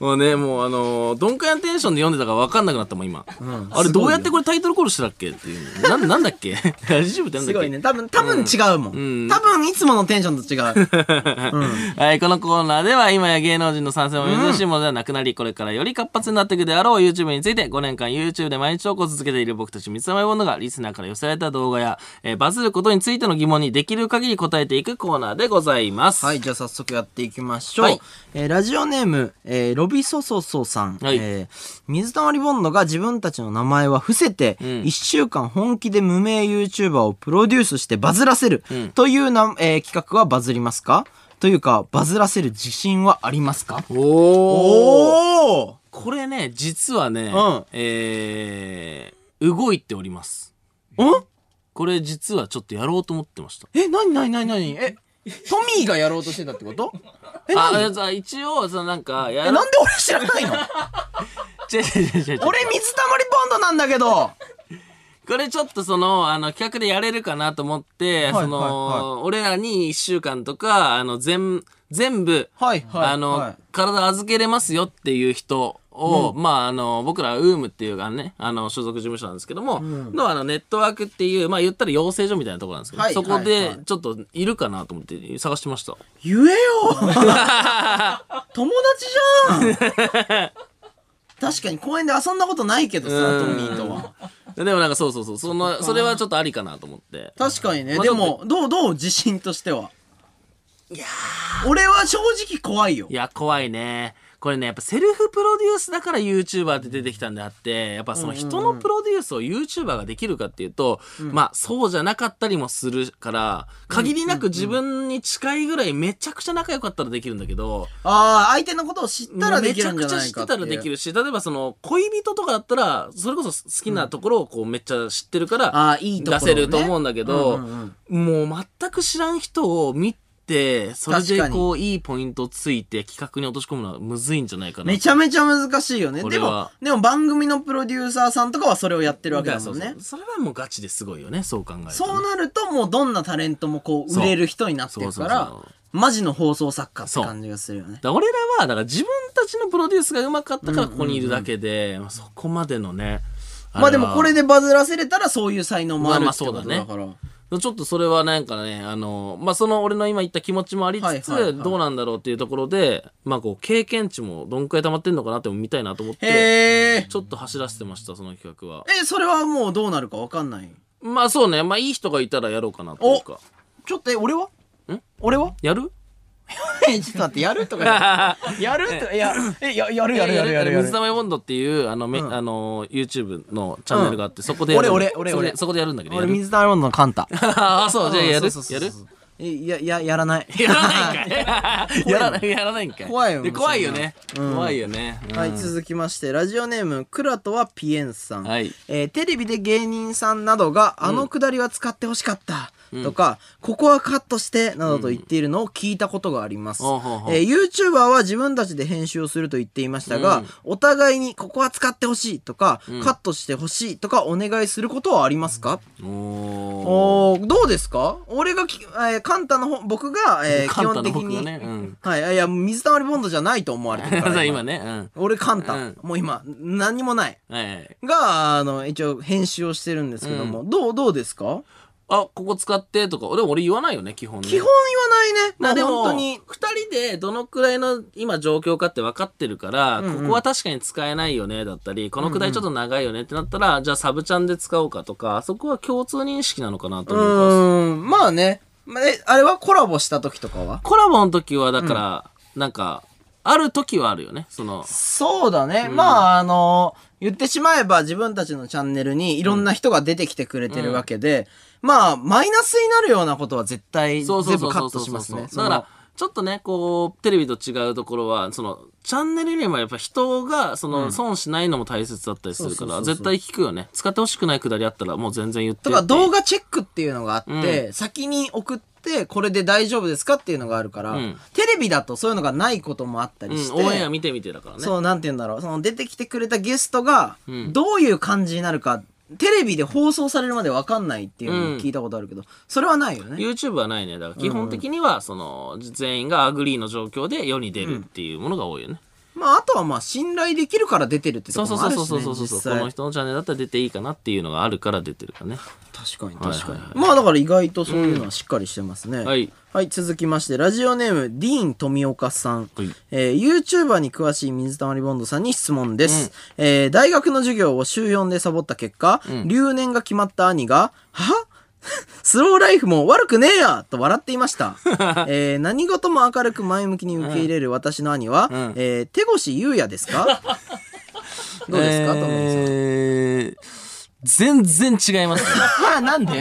A: もうね、もうあのー、どんくらいのテンションで読んでたか分かんなくなったもん、今。
B: ん
A: あれ、どうやってこれタイトルコールしてたっけ？っていう。な、なんだっけ？ラジチューブってなんだっけ？
B: すごいね。多分、多分違うもん。
A: ん
B: 多分、いつものテンションと違う。
A: はい、このコーナーでは今や芸能人の参戦も珍しいものではなくなり、これからより活発になっていくであろう YouTube について5年間 YouTube で毎日投稿を続けている僕たち三つ玉ボンドがリスナーから寄せられた動画や、えーバズることについての疑問にできる限り答えていくコーナーでございます。
B: はい、じゃあ早速やっていきましょう。
A: はい
B: えーラジオネーム、えーロビソソソさん。
A: はい。
B: えー水溜りボンドが自分たちの名前は伏せて、
A: ん。
B: 1週間本気で無名 YouTuber をプロデュースしてバズらせる、
A: ん。
B: というな、えー企画はバズりますか？というか、バズらせる自信はありますか？
A: おお
B: お
A: これね、実はね、
B: うん。
A: えー、動いております。
B: ん？
A: これ実はちょっとやろうと思ってました。
B: え、なになになになに？え、トミーがやろうとしてたってこと？え、
A: あ、一応、そのなんか、や
B: なんで俺知らないの？
A: 違う違う違う違う。
B: 俺水溜りボンドなんだけど。
A: これちょっとその、あの、企画でやれるかなと思って、
B: はい
A: その、
B: はい。
A: 俺らに一週間とか、あの、全、全部、
B: はいはい
A: あの、
B: はい。
A: 体預けれますよっていう人を、まあ、あの、僕ら、ウームっていうあのね、あの、所属事務所なんですけども、の、あの、ネットワークっていう、まあ、言ったら養成所みたいなところなんですけど、
B: はい
A: そこでちょっと、いるかなと思って探してました。
B: 言えよ 友達じゃん確かに公園で遊んだことないけどさ、トミーとは。
A: でもなんかそうそうそう、その、それはちょっとありかなと思って。
B: 確かにね。
A: まあ
B: でも、どう、どう？自信としては。いや俺は正直怖いよ
A: い。や、怖いね。これね、やっぱセルフプロデュースだから YouTuber って出てきたんであって、やっぱその人のプロデュースを YouTuber ができるかっていうと、まあそうじゃなかったりもするから、限りなく自分に近いぐらいめちゃくちゃ仲良かったらできるんだけど、
B: ああ、相手のことを知ったらで
A: めちゃ
B: きるんじゃ
A: くちゃ知って
B: ないかっていう。
A: たらできるし、例えばその恋人とかだったら、それこそ好きなところをこうめっちゃ知ってるから、
B: ああ、いいところ、
A: 出
B: ね。
A: せると思うんだけど、
B: うんうんうん
A: もう全く知らん人を見て、それでこういいポイントついて企画に落とし込むのはむずいんじゃないかな。
B: めちゃめちゃ難しいよね。でもでも番組のプロデューサーさんとかはそれをやってるわけだもんね
A: それはもうガチですごいよね、そう考えるとね、
B: そうなるともうどんなタレントもこう売れる人になってるからマジの放送作家って感じがするよね。
A: ら俺らは、だから自分たちのプロデュースがうまかったからここにいるだけで、まあそこまでのね。
B: まあでもこれ
A: で
B: でバズらせれたらそういう才能もある
A: まあまあ
B: ってことだ
A: そうだ
B: から。
A: ちょっとそれはなんかね、あの、まあ、その俺の今言った気持ちもありつつ、
B: はいはいはい
A: どうなんだろうっていうところで、まあ、こう、経験値もどんくらい溜まってんのかなっても見たいなと思って。ちょっと走らせてました、その企画は。
B: え、それはもうどうなるかわかんない？
A: まあそうね、まあいい人がいたらやろうかなというか。
B: ちょっと、え、俺は？ん？俺は？
A: やる？
B: え、ちょっと待って、やるとか。やるとか、いや、え、や、やるやるやるやるやる。
A: 水溜りボンドっていう、あの、め、あの、YouTube のチャンネルがあって、そこでやる。
B: 俺俺俺俺
A: そこでやるんだけど、や
B: 俺、
A: る？
B: 水溜りボンドのカンタ。
A: ああ、そう、じゃあやる？
B: そうそう
A: やる
B: そうそうえ、や、や、やらない。
A: やらないんかいやらない、やらないんかい
B: 怖いよ
A: で怖いよね。
B: うん
A: 怖いよね。うん
B: はい、続きまして、ラジオネーム、クラトはピエンさん。
A: はい
B: えーテレビで芸人さんなどが、あのくだりは使ってほしかった。とか、ここはカットして、などと言っているのを聞いたことがあります。えー YouTuber は自分たちで編集をすると言っていましたが、
A: うん
B: お互いにここは使ってほしいとか、カットしてほしいとかお願いすることはありますか、
A: おー。
B: おーどうですか？俺がき、えーカンタの方、僕が、えー 基本的に、
A: ね。うん。
B: はい、いや、水溜りボンドじゃないと思われてるから。
A: 今ね。うん。
B: 俺カンタ、
A: うん
B: もう今何にもない
A: はいはい。
B: があの一応編集をしてるんですけども、どうどうですか？
A: あ、ここ使ってとか、でも俺言わないよね、基本ね。
B: 基本言わないね。まあで
A: も、
B: も本当に。
A: 二人でどのくらいの今状況かって分かってるから、ここは確かに使えないよね、だったり、このくらいちょっと長いよねってなったら、じゃあサブチャンで使おうかとか、そこは共通認識なのかなと
B: う
A: 思います。
B: ーんまあね。まあえあれはコラボした時とかは？
A: コラボの時は、だから、なんか、ある時はあるよね、その、
B: そうだね、まああの言ってしまえば自分たちのチャンネルにいろんな人が出てきてくれてるわけで、まあマイナスになるようなことは絶対全部カットしますね。
A: だから、ちょっとね、こう、テレビと違うところは、その、チャンネルよりもやっぱ人が、その、損しないのも大切だったりするから、絶対聞くよね。使ってほしくないくだりあったら、もう全然言って
B: とか動
A: 画
B: 画チェックっていうのがあって、先に送ってこれで大丈夫ですかっていうのがあるから、
A: うん。
B: テレビだとそういうのがないこともあったりして、
A: うん、オンエア見てみてだからね。
B: そう、なんて言うんだろう。その出てきてくれたゲストが
A: ん、
B: どういう感じになるか、テレビで放送されるまで分かんないっていうのを聞いたことあるけど、それはないよね。
A: YouTube はないね。だから基本的には、その、全員が agree の状況で世に出るっていうものが多いよね。
B: まあ、あとはまあ、信頼できるから出てるってと
A: そう
B: ころもあ
A: そうそうそうそうそう。
B: 実際
A: この人のチャンネルだったら出ていいかなっていうのがあるから出てるからね。
B: 確かに
A: はい
B: 確かに。
A: はいはい
B: まあ、だから意外とそういうのはしっかりしてますね。
A: はい。
B: はい、続きまして、ラジオネーム、ディーン富岡さん。
A: はい
B: えー YouTuber に詳しい水溜りボンドさんに質問です。えー大学の授業を週4でサボった結果、留年が決まった兄が、は スローライフも悪くねえやと笑っていました。えー何事も明るく前向きに受け入れる私の兄は、
A: ん
B: えー手越優也ですか？どうですか、トミーさん。
A: えー、全然違いますね。
B: あなんで、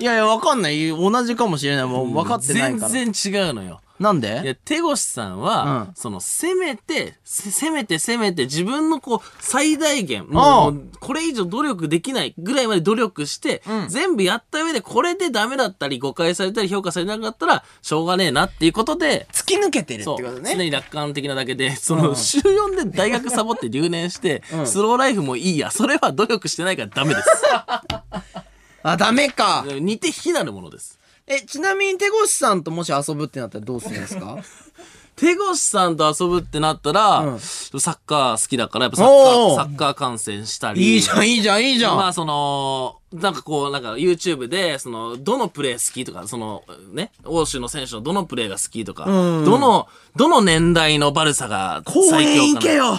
B: いやいや、わかんない。同じかもしれない。もう分かってないから。
A: 全然違うのよ。
B: なん
A: いや
B: で、
A: 手越さんは、
B: うん
A: その、せめて、せせめてせめて自分のこう、最大限、もう、これ以上努力できないぐらいまで努力して、全部やった上で、これでダメだったり、誤解されたり、評価されなかったら、しょうがねえなっていうことで、
B: 突き抜けてるって
A: そう、
B: ことね。
A: 常に楽観的なだけで、その、週4で大学サボって留年して、スローライフもいいや、それは努力してないからダメです。
B: あ、ダメか。
A: 似て非なるものです。
B: え、ちなみに手越さんともし遊ぶってなったらどうするんですか？
A: 手越さんと遊ぶってなったら、
B: うん
A: サッカー好きだから、やっぱサッカ
B: おー
A: ー、サッカー観戦したり。
B: いいじゃん、いいじゃん、いいじゃん。
A: まあその、なんかこう、なんか YouTube で、その、どのプレー好きとか、その、ね、欧州の選手のどのプレーが好きとか、
B: うん
A: どの、どの年代のバルサが
B: 公園行けよ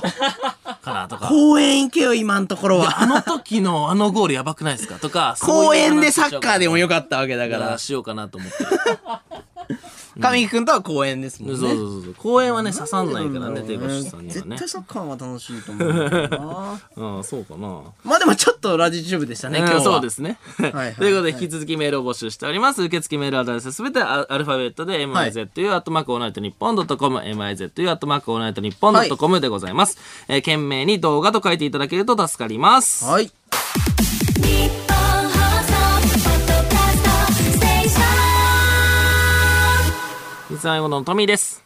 A: かなとか。
B: 公園行けよ、今のところは。
A: あの時のあのゴールやばくないですかとか、
B: 公園でサッカーでもよ
A: か
B: かったわけだ
A: だ
B: から。
A: しようかなと思って。
B: 神木くんとは公園ですもんね。
A: そうそうそう。公園はね、刺さんないからね、手越さんにはね
B: 絶対。サッカーは楽しいと思うんだよな
A: うん、そうかな。
B: まあでもちょっとラジチューブでしたね、今日は。
A: そうですね。
B: はいはい
A: ということで、引き続きメールを募集しております。受付メールアドレスすべてアアルファベットで、mizu、アットマークオールナイトニッポンドットコム、mizu、アットマークオールナイトニッポンドットコムでございます。えー件名に動画と書いていただけると助かります。
B: はい。
C: 水溜りボン
A: ドのトミーです。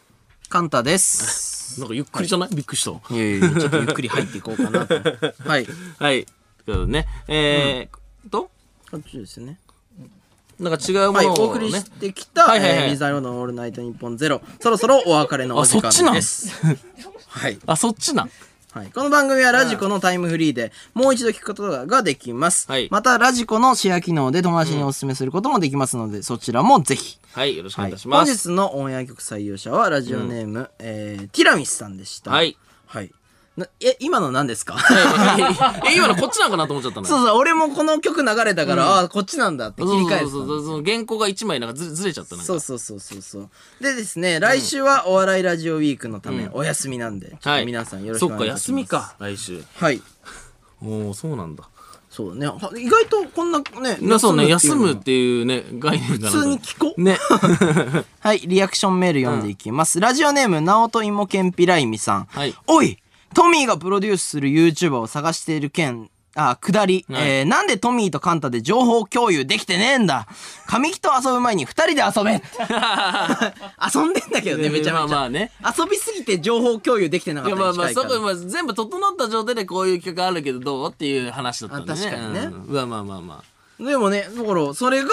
B: カンタです。
A: なんかゆっくりじゃない、びっくりした。
B: いやいや、ちょっとゆっくり入っていこうかなと。はい。
A: はい。ということでね。えー、と、
B: こっちですよね。
A: なんか違うも
B: はい、
A: のを、ね。
B: お送りしてきた、
A: はいはいはい
B: えーリザヨのオールナイトニッポンゼロ。そろそろお別れのお時間
A: あそっちなん？
B: です。はい。
A: あ、そっちな。
B: はい。この番組はラジコのタイムフリーでもう一度聞くことができます。
A: はい
B: また、ラジコのシェア機能で友達にお勧めすることもできますので、そちらもぜひ。
A: はい、よろしくお願いし
B: 本
A: ます。
B: 日のオンエア曲採用者はラジオネーム、えーティラミスさんでした。
A: はい。
B: え、今の何ですか？
A: え、今のこっちなんかなと思っちゃったのよ
B: そうそう、俺もこの曲流れたから、ああ、こっちなんだって切り替えてた
A: そうそうそうそう原稿が一枚なんかずずれちゃったなんか
B: そうそうそうそうそう。でですね、来週はお笑いラジオウィークのためお休みなんで、ちょっと皆さんよろしくお願いします。
A: そっか休み。か来週
B: はい。
A: おおそうなんだ
B: そうね。は意外とこんなね、
A: なそうね
B: 休むっ
A: 休むっていうね概念が
B: 普通に聞こう。
A: ね
B: はい、リアクションメール読んでいきます。ラジオネーム、なおといもけんぴらいみさん。
A: はい
B: おいトミーがプロデュースする YouTuber を探している件、あ、下り、
A: はい。
B: えーなんでトミーとカンタで情報共有できてねえんだ。神木と遊ぶ前に二人で遊べ 遊んでんだけどね、めちゃめちゃ。
A: まあまあね。
B: 遊びすぎて情報共有できてなかった
A: まあまあそこまあ全部整った状態でこういう企画あるけどどうっていう話だったんでね。
B: あ確かにね。
A: うん。まあまあまあ。ま
B: でもね、だから、それが、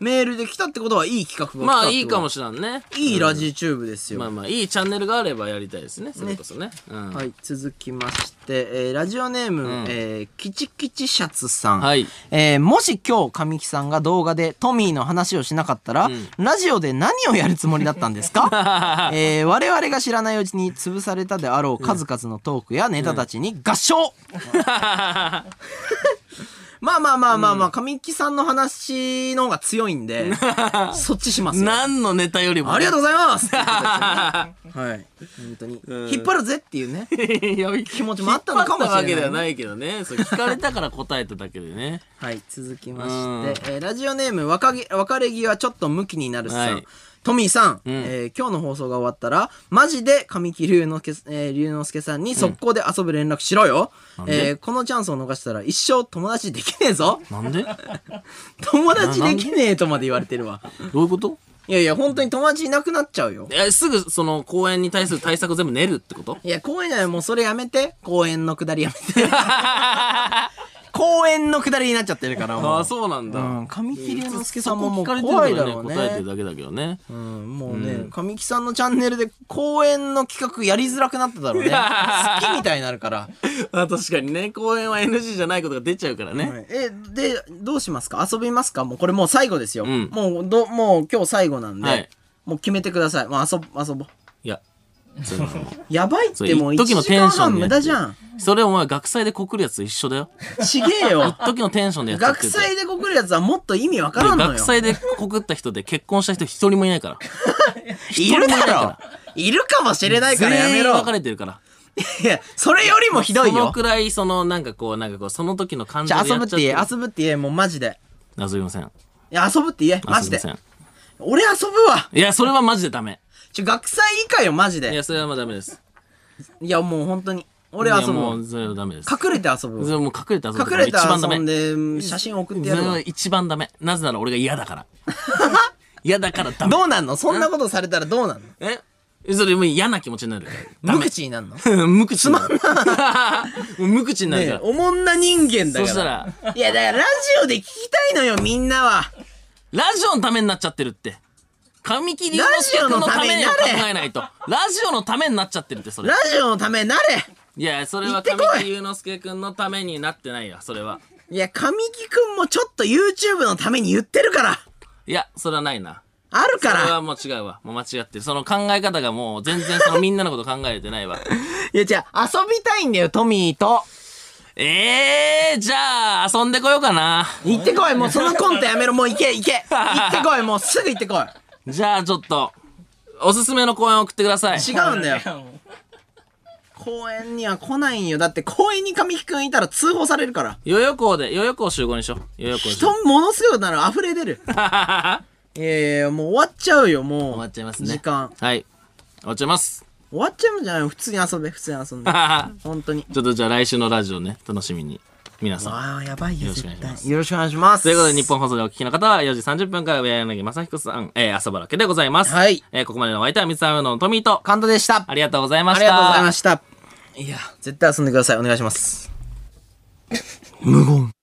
B: メールで来たってことはいい企画が来た
A: あまあいいかも
B: し
A: しれんね。
B: い。いいラジチューブですよ。
A: まあまあいいチャンネルがあればやりたいですね。それこそね。うん。
B: はい、続きまして、えーラジオネーム、
A: ん。
B: えーキチキチシャツさん。
A: はい。
B: えーもし今日神木さんが動画でトミーの話をしなかったら、ラジオで何をやるつもりだったんですか、えー我々が知らないうちに潰されたであろう数々のトークやネタたちに合唱、まあまあまあまあまあ、神木さんの話の方が強いんで、そっちしますよ。
A: 何のネタよりも
B: ありがとうございますっていうことですよねはい。本当に。引っ張るぜっていうね。
A: いや
B: 気持ちもあったのかもしれない
A: 引っ張ったわけではないけどねそれ聞かれたから答えただけでね
B: はい、続きまして、えーラジオネーム若げ、別れ際ちょっとムキになるさん。
A: はい
B: トミーさん、えー今日の放送が終わったら、マジで神木隆之介、えー、龍之介さんに速攻で遊ぶ連絡しろよ。
A: で？
B: えーこのチャンスを逃したら一生友達できねえぞ。
A: なんで？
B: 友達できねえとまで言われてるわ。
A: どういうこと？
B: いやいや、本当に友達いなくなっちゃうよ。
A: えすぐその公演に対する対策全部練るってこと？
B: いや、公園じゃない、もうそれやめて。公園のくだりやめて。公園のくだりになっちゃってるから、もう。
A: ああそうなんだ、
B: うん、神木隆之介さんももう怖いだろうね。
A: 答えてるだけだけどね
B: うん、もうね、神木さんのチャンネルで公演の企画やりづらくなっただろうね。好きみたいになるから。
A: あ確かにね公演は NG じゃないことが出ちゃうからね、
B: え、で、どうしますか？遊びますか？もうこれもう最後ですよ。
A: ん
B: もう、ど、もう今日最後なんで、
A: はい
B: もう決めてください。もう遊ぼ、遊ぼう。
A: い や
B: ばいってもう1
A: 一時
B: 間半
A: テンションでやって
B: 無駄じゃん。
A: それお前学祭で告るやつと一緒だよ
B: ちげえよ。
A: 時のテンションでやって
B: 学
A: て
B: 祭で告るやつはもっと意味わからんのよ。
A: 学祭で告った人で結婚した人一人もいないから
B: いるだろいるかもしれないからやめろ
A: 別。れてるから
B: いや、それよりもひどいよ。
A: そのくらいそのなんかこうなんかこうその時の感
B: じ
A: で
B: 遊ぶって言え、遊ぶって言え、もうマジで。
A: 遊びません
B: いや、遊ぶって言え、マジで俺遊ぶわ。
A: いやそれはマジでダメ
B: ちょ、学祭以下よ、マジで。
A: いやそれはまあダメです。
B: いや、もう本当に。俺遊
A: いやもうそれはダメです。
B: 隠れて遊ぶわ。
A: それもう隠れて遊ぶ
B: 隠れて
A: 一番
B: 遊んで、写真送ってやるわ。
A: それは。一番ダメ。なぜなら俺が嫌だから。嫌だからダメ。
B: どうなんの？そんなことされたらどうなんの？
A: え？それもう嫌な気持ちになるから
B: 無口になんの？ね
A: 無口になる。もう 無口になるから。
B: え、おもんな人間だから。
A: そしたら。
B: いや、だからラジオで聞きたいのよ、みんなは。
A: ラジオのためになっちゃってるって神木隆之介君のためには考えないと。ラジオのためになっちゃってるって、それ
B: ラ。ジオのためになれ
A: いや、それは神木隆之介君のためになってないよ、それは。
B: いや、神木くんもちょっと YouTube のために言ってるから
A: いや、それはないな。
B: ある
A: それはもう違うわ。もう間違ってる。その考え方がもう全然そのみんなのこと考えてないわ。
B: いや、じゃあ遊びたいんだよ、トミーと。
A: ええー、じゃあ、遊んでこようかな。
B: 行ってこい、もうそのコントやめろ、もう行け、行け。行ってこい、もうすぐ行ってこい。
A: じゃあ、ちょっと、おすすめの公演を送ってください。
B: 違うんだよ。公園には来ないんよ。だって公園に神木くんいたら通報されるから。
A: 代々港で、代々港集合にしよう。代々
B: 人
A: 合。
B: ものすごいなら溢れ出る。いやいやもう終わっちゃうよ、もう。
A: 終わっちゃいますね。
B: 時間。
A: はい。終わっちゃいます。
B: 終わっちゃうんじゃないの？普通に遊べ、普通に遊んで。本当に。
A: ちょっとじゃあ来週のラジオね、楽しみに。皆さん。
B: ああ、やばいよ、
A: よろしくお願
B: 絶
A: いします
B: 対。よろしくお願いします。
A: ということで、日本放送でお聞きの方は4時30分から上柳正彦さん、えー、朝原家でございます。
B: はい
A: えー、ここまでのお相手は三沢のトミーと、
B: カントでした。
A: ありがとうございま
B: あり
A: した。
B: がとうございました。
A: いや。
B: 絶対遊んでください。お願いします。無言。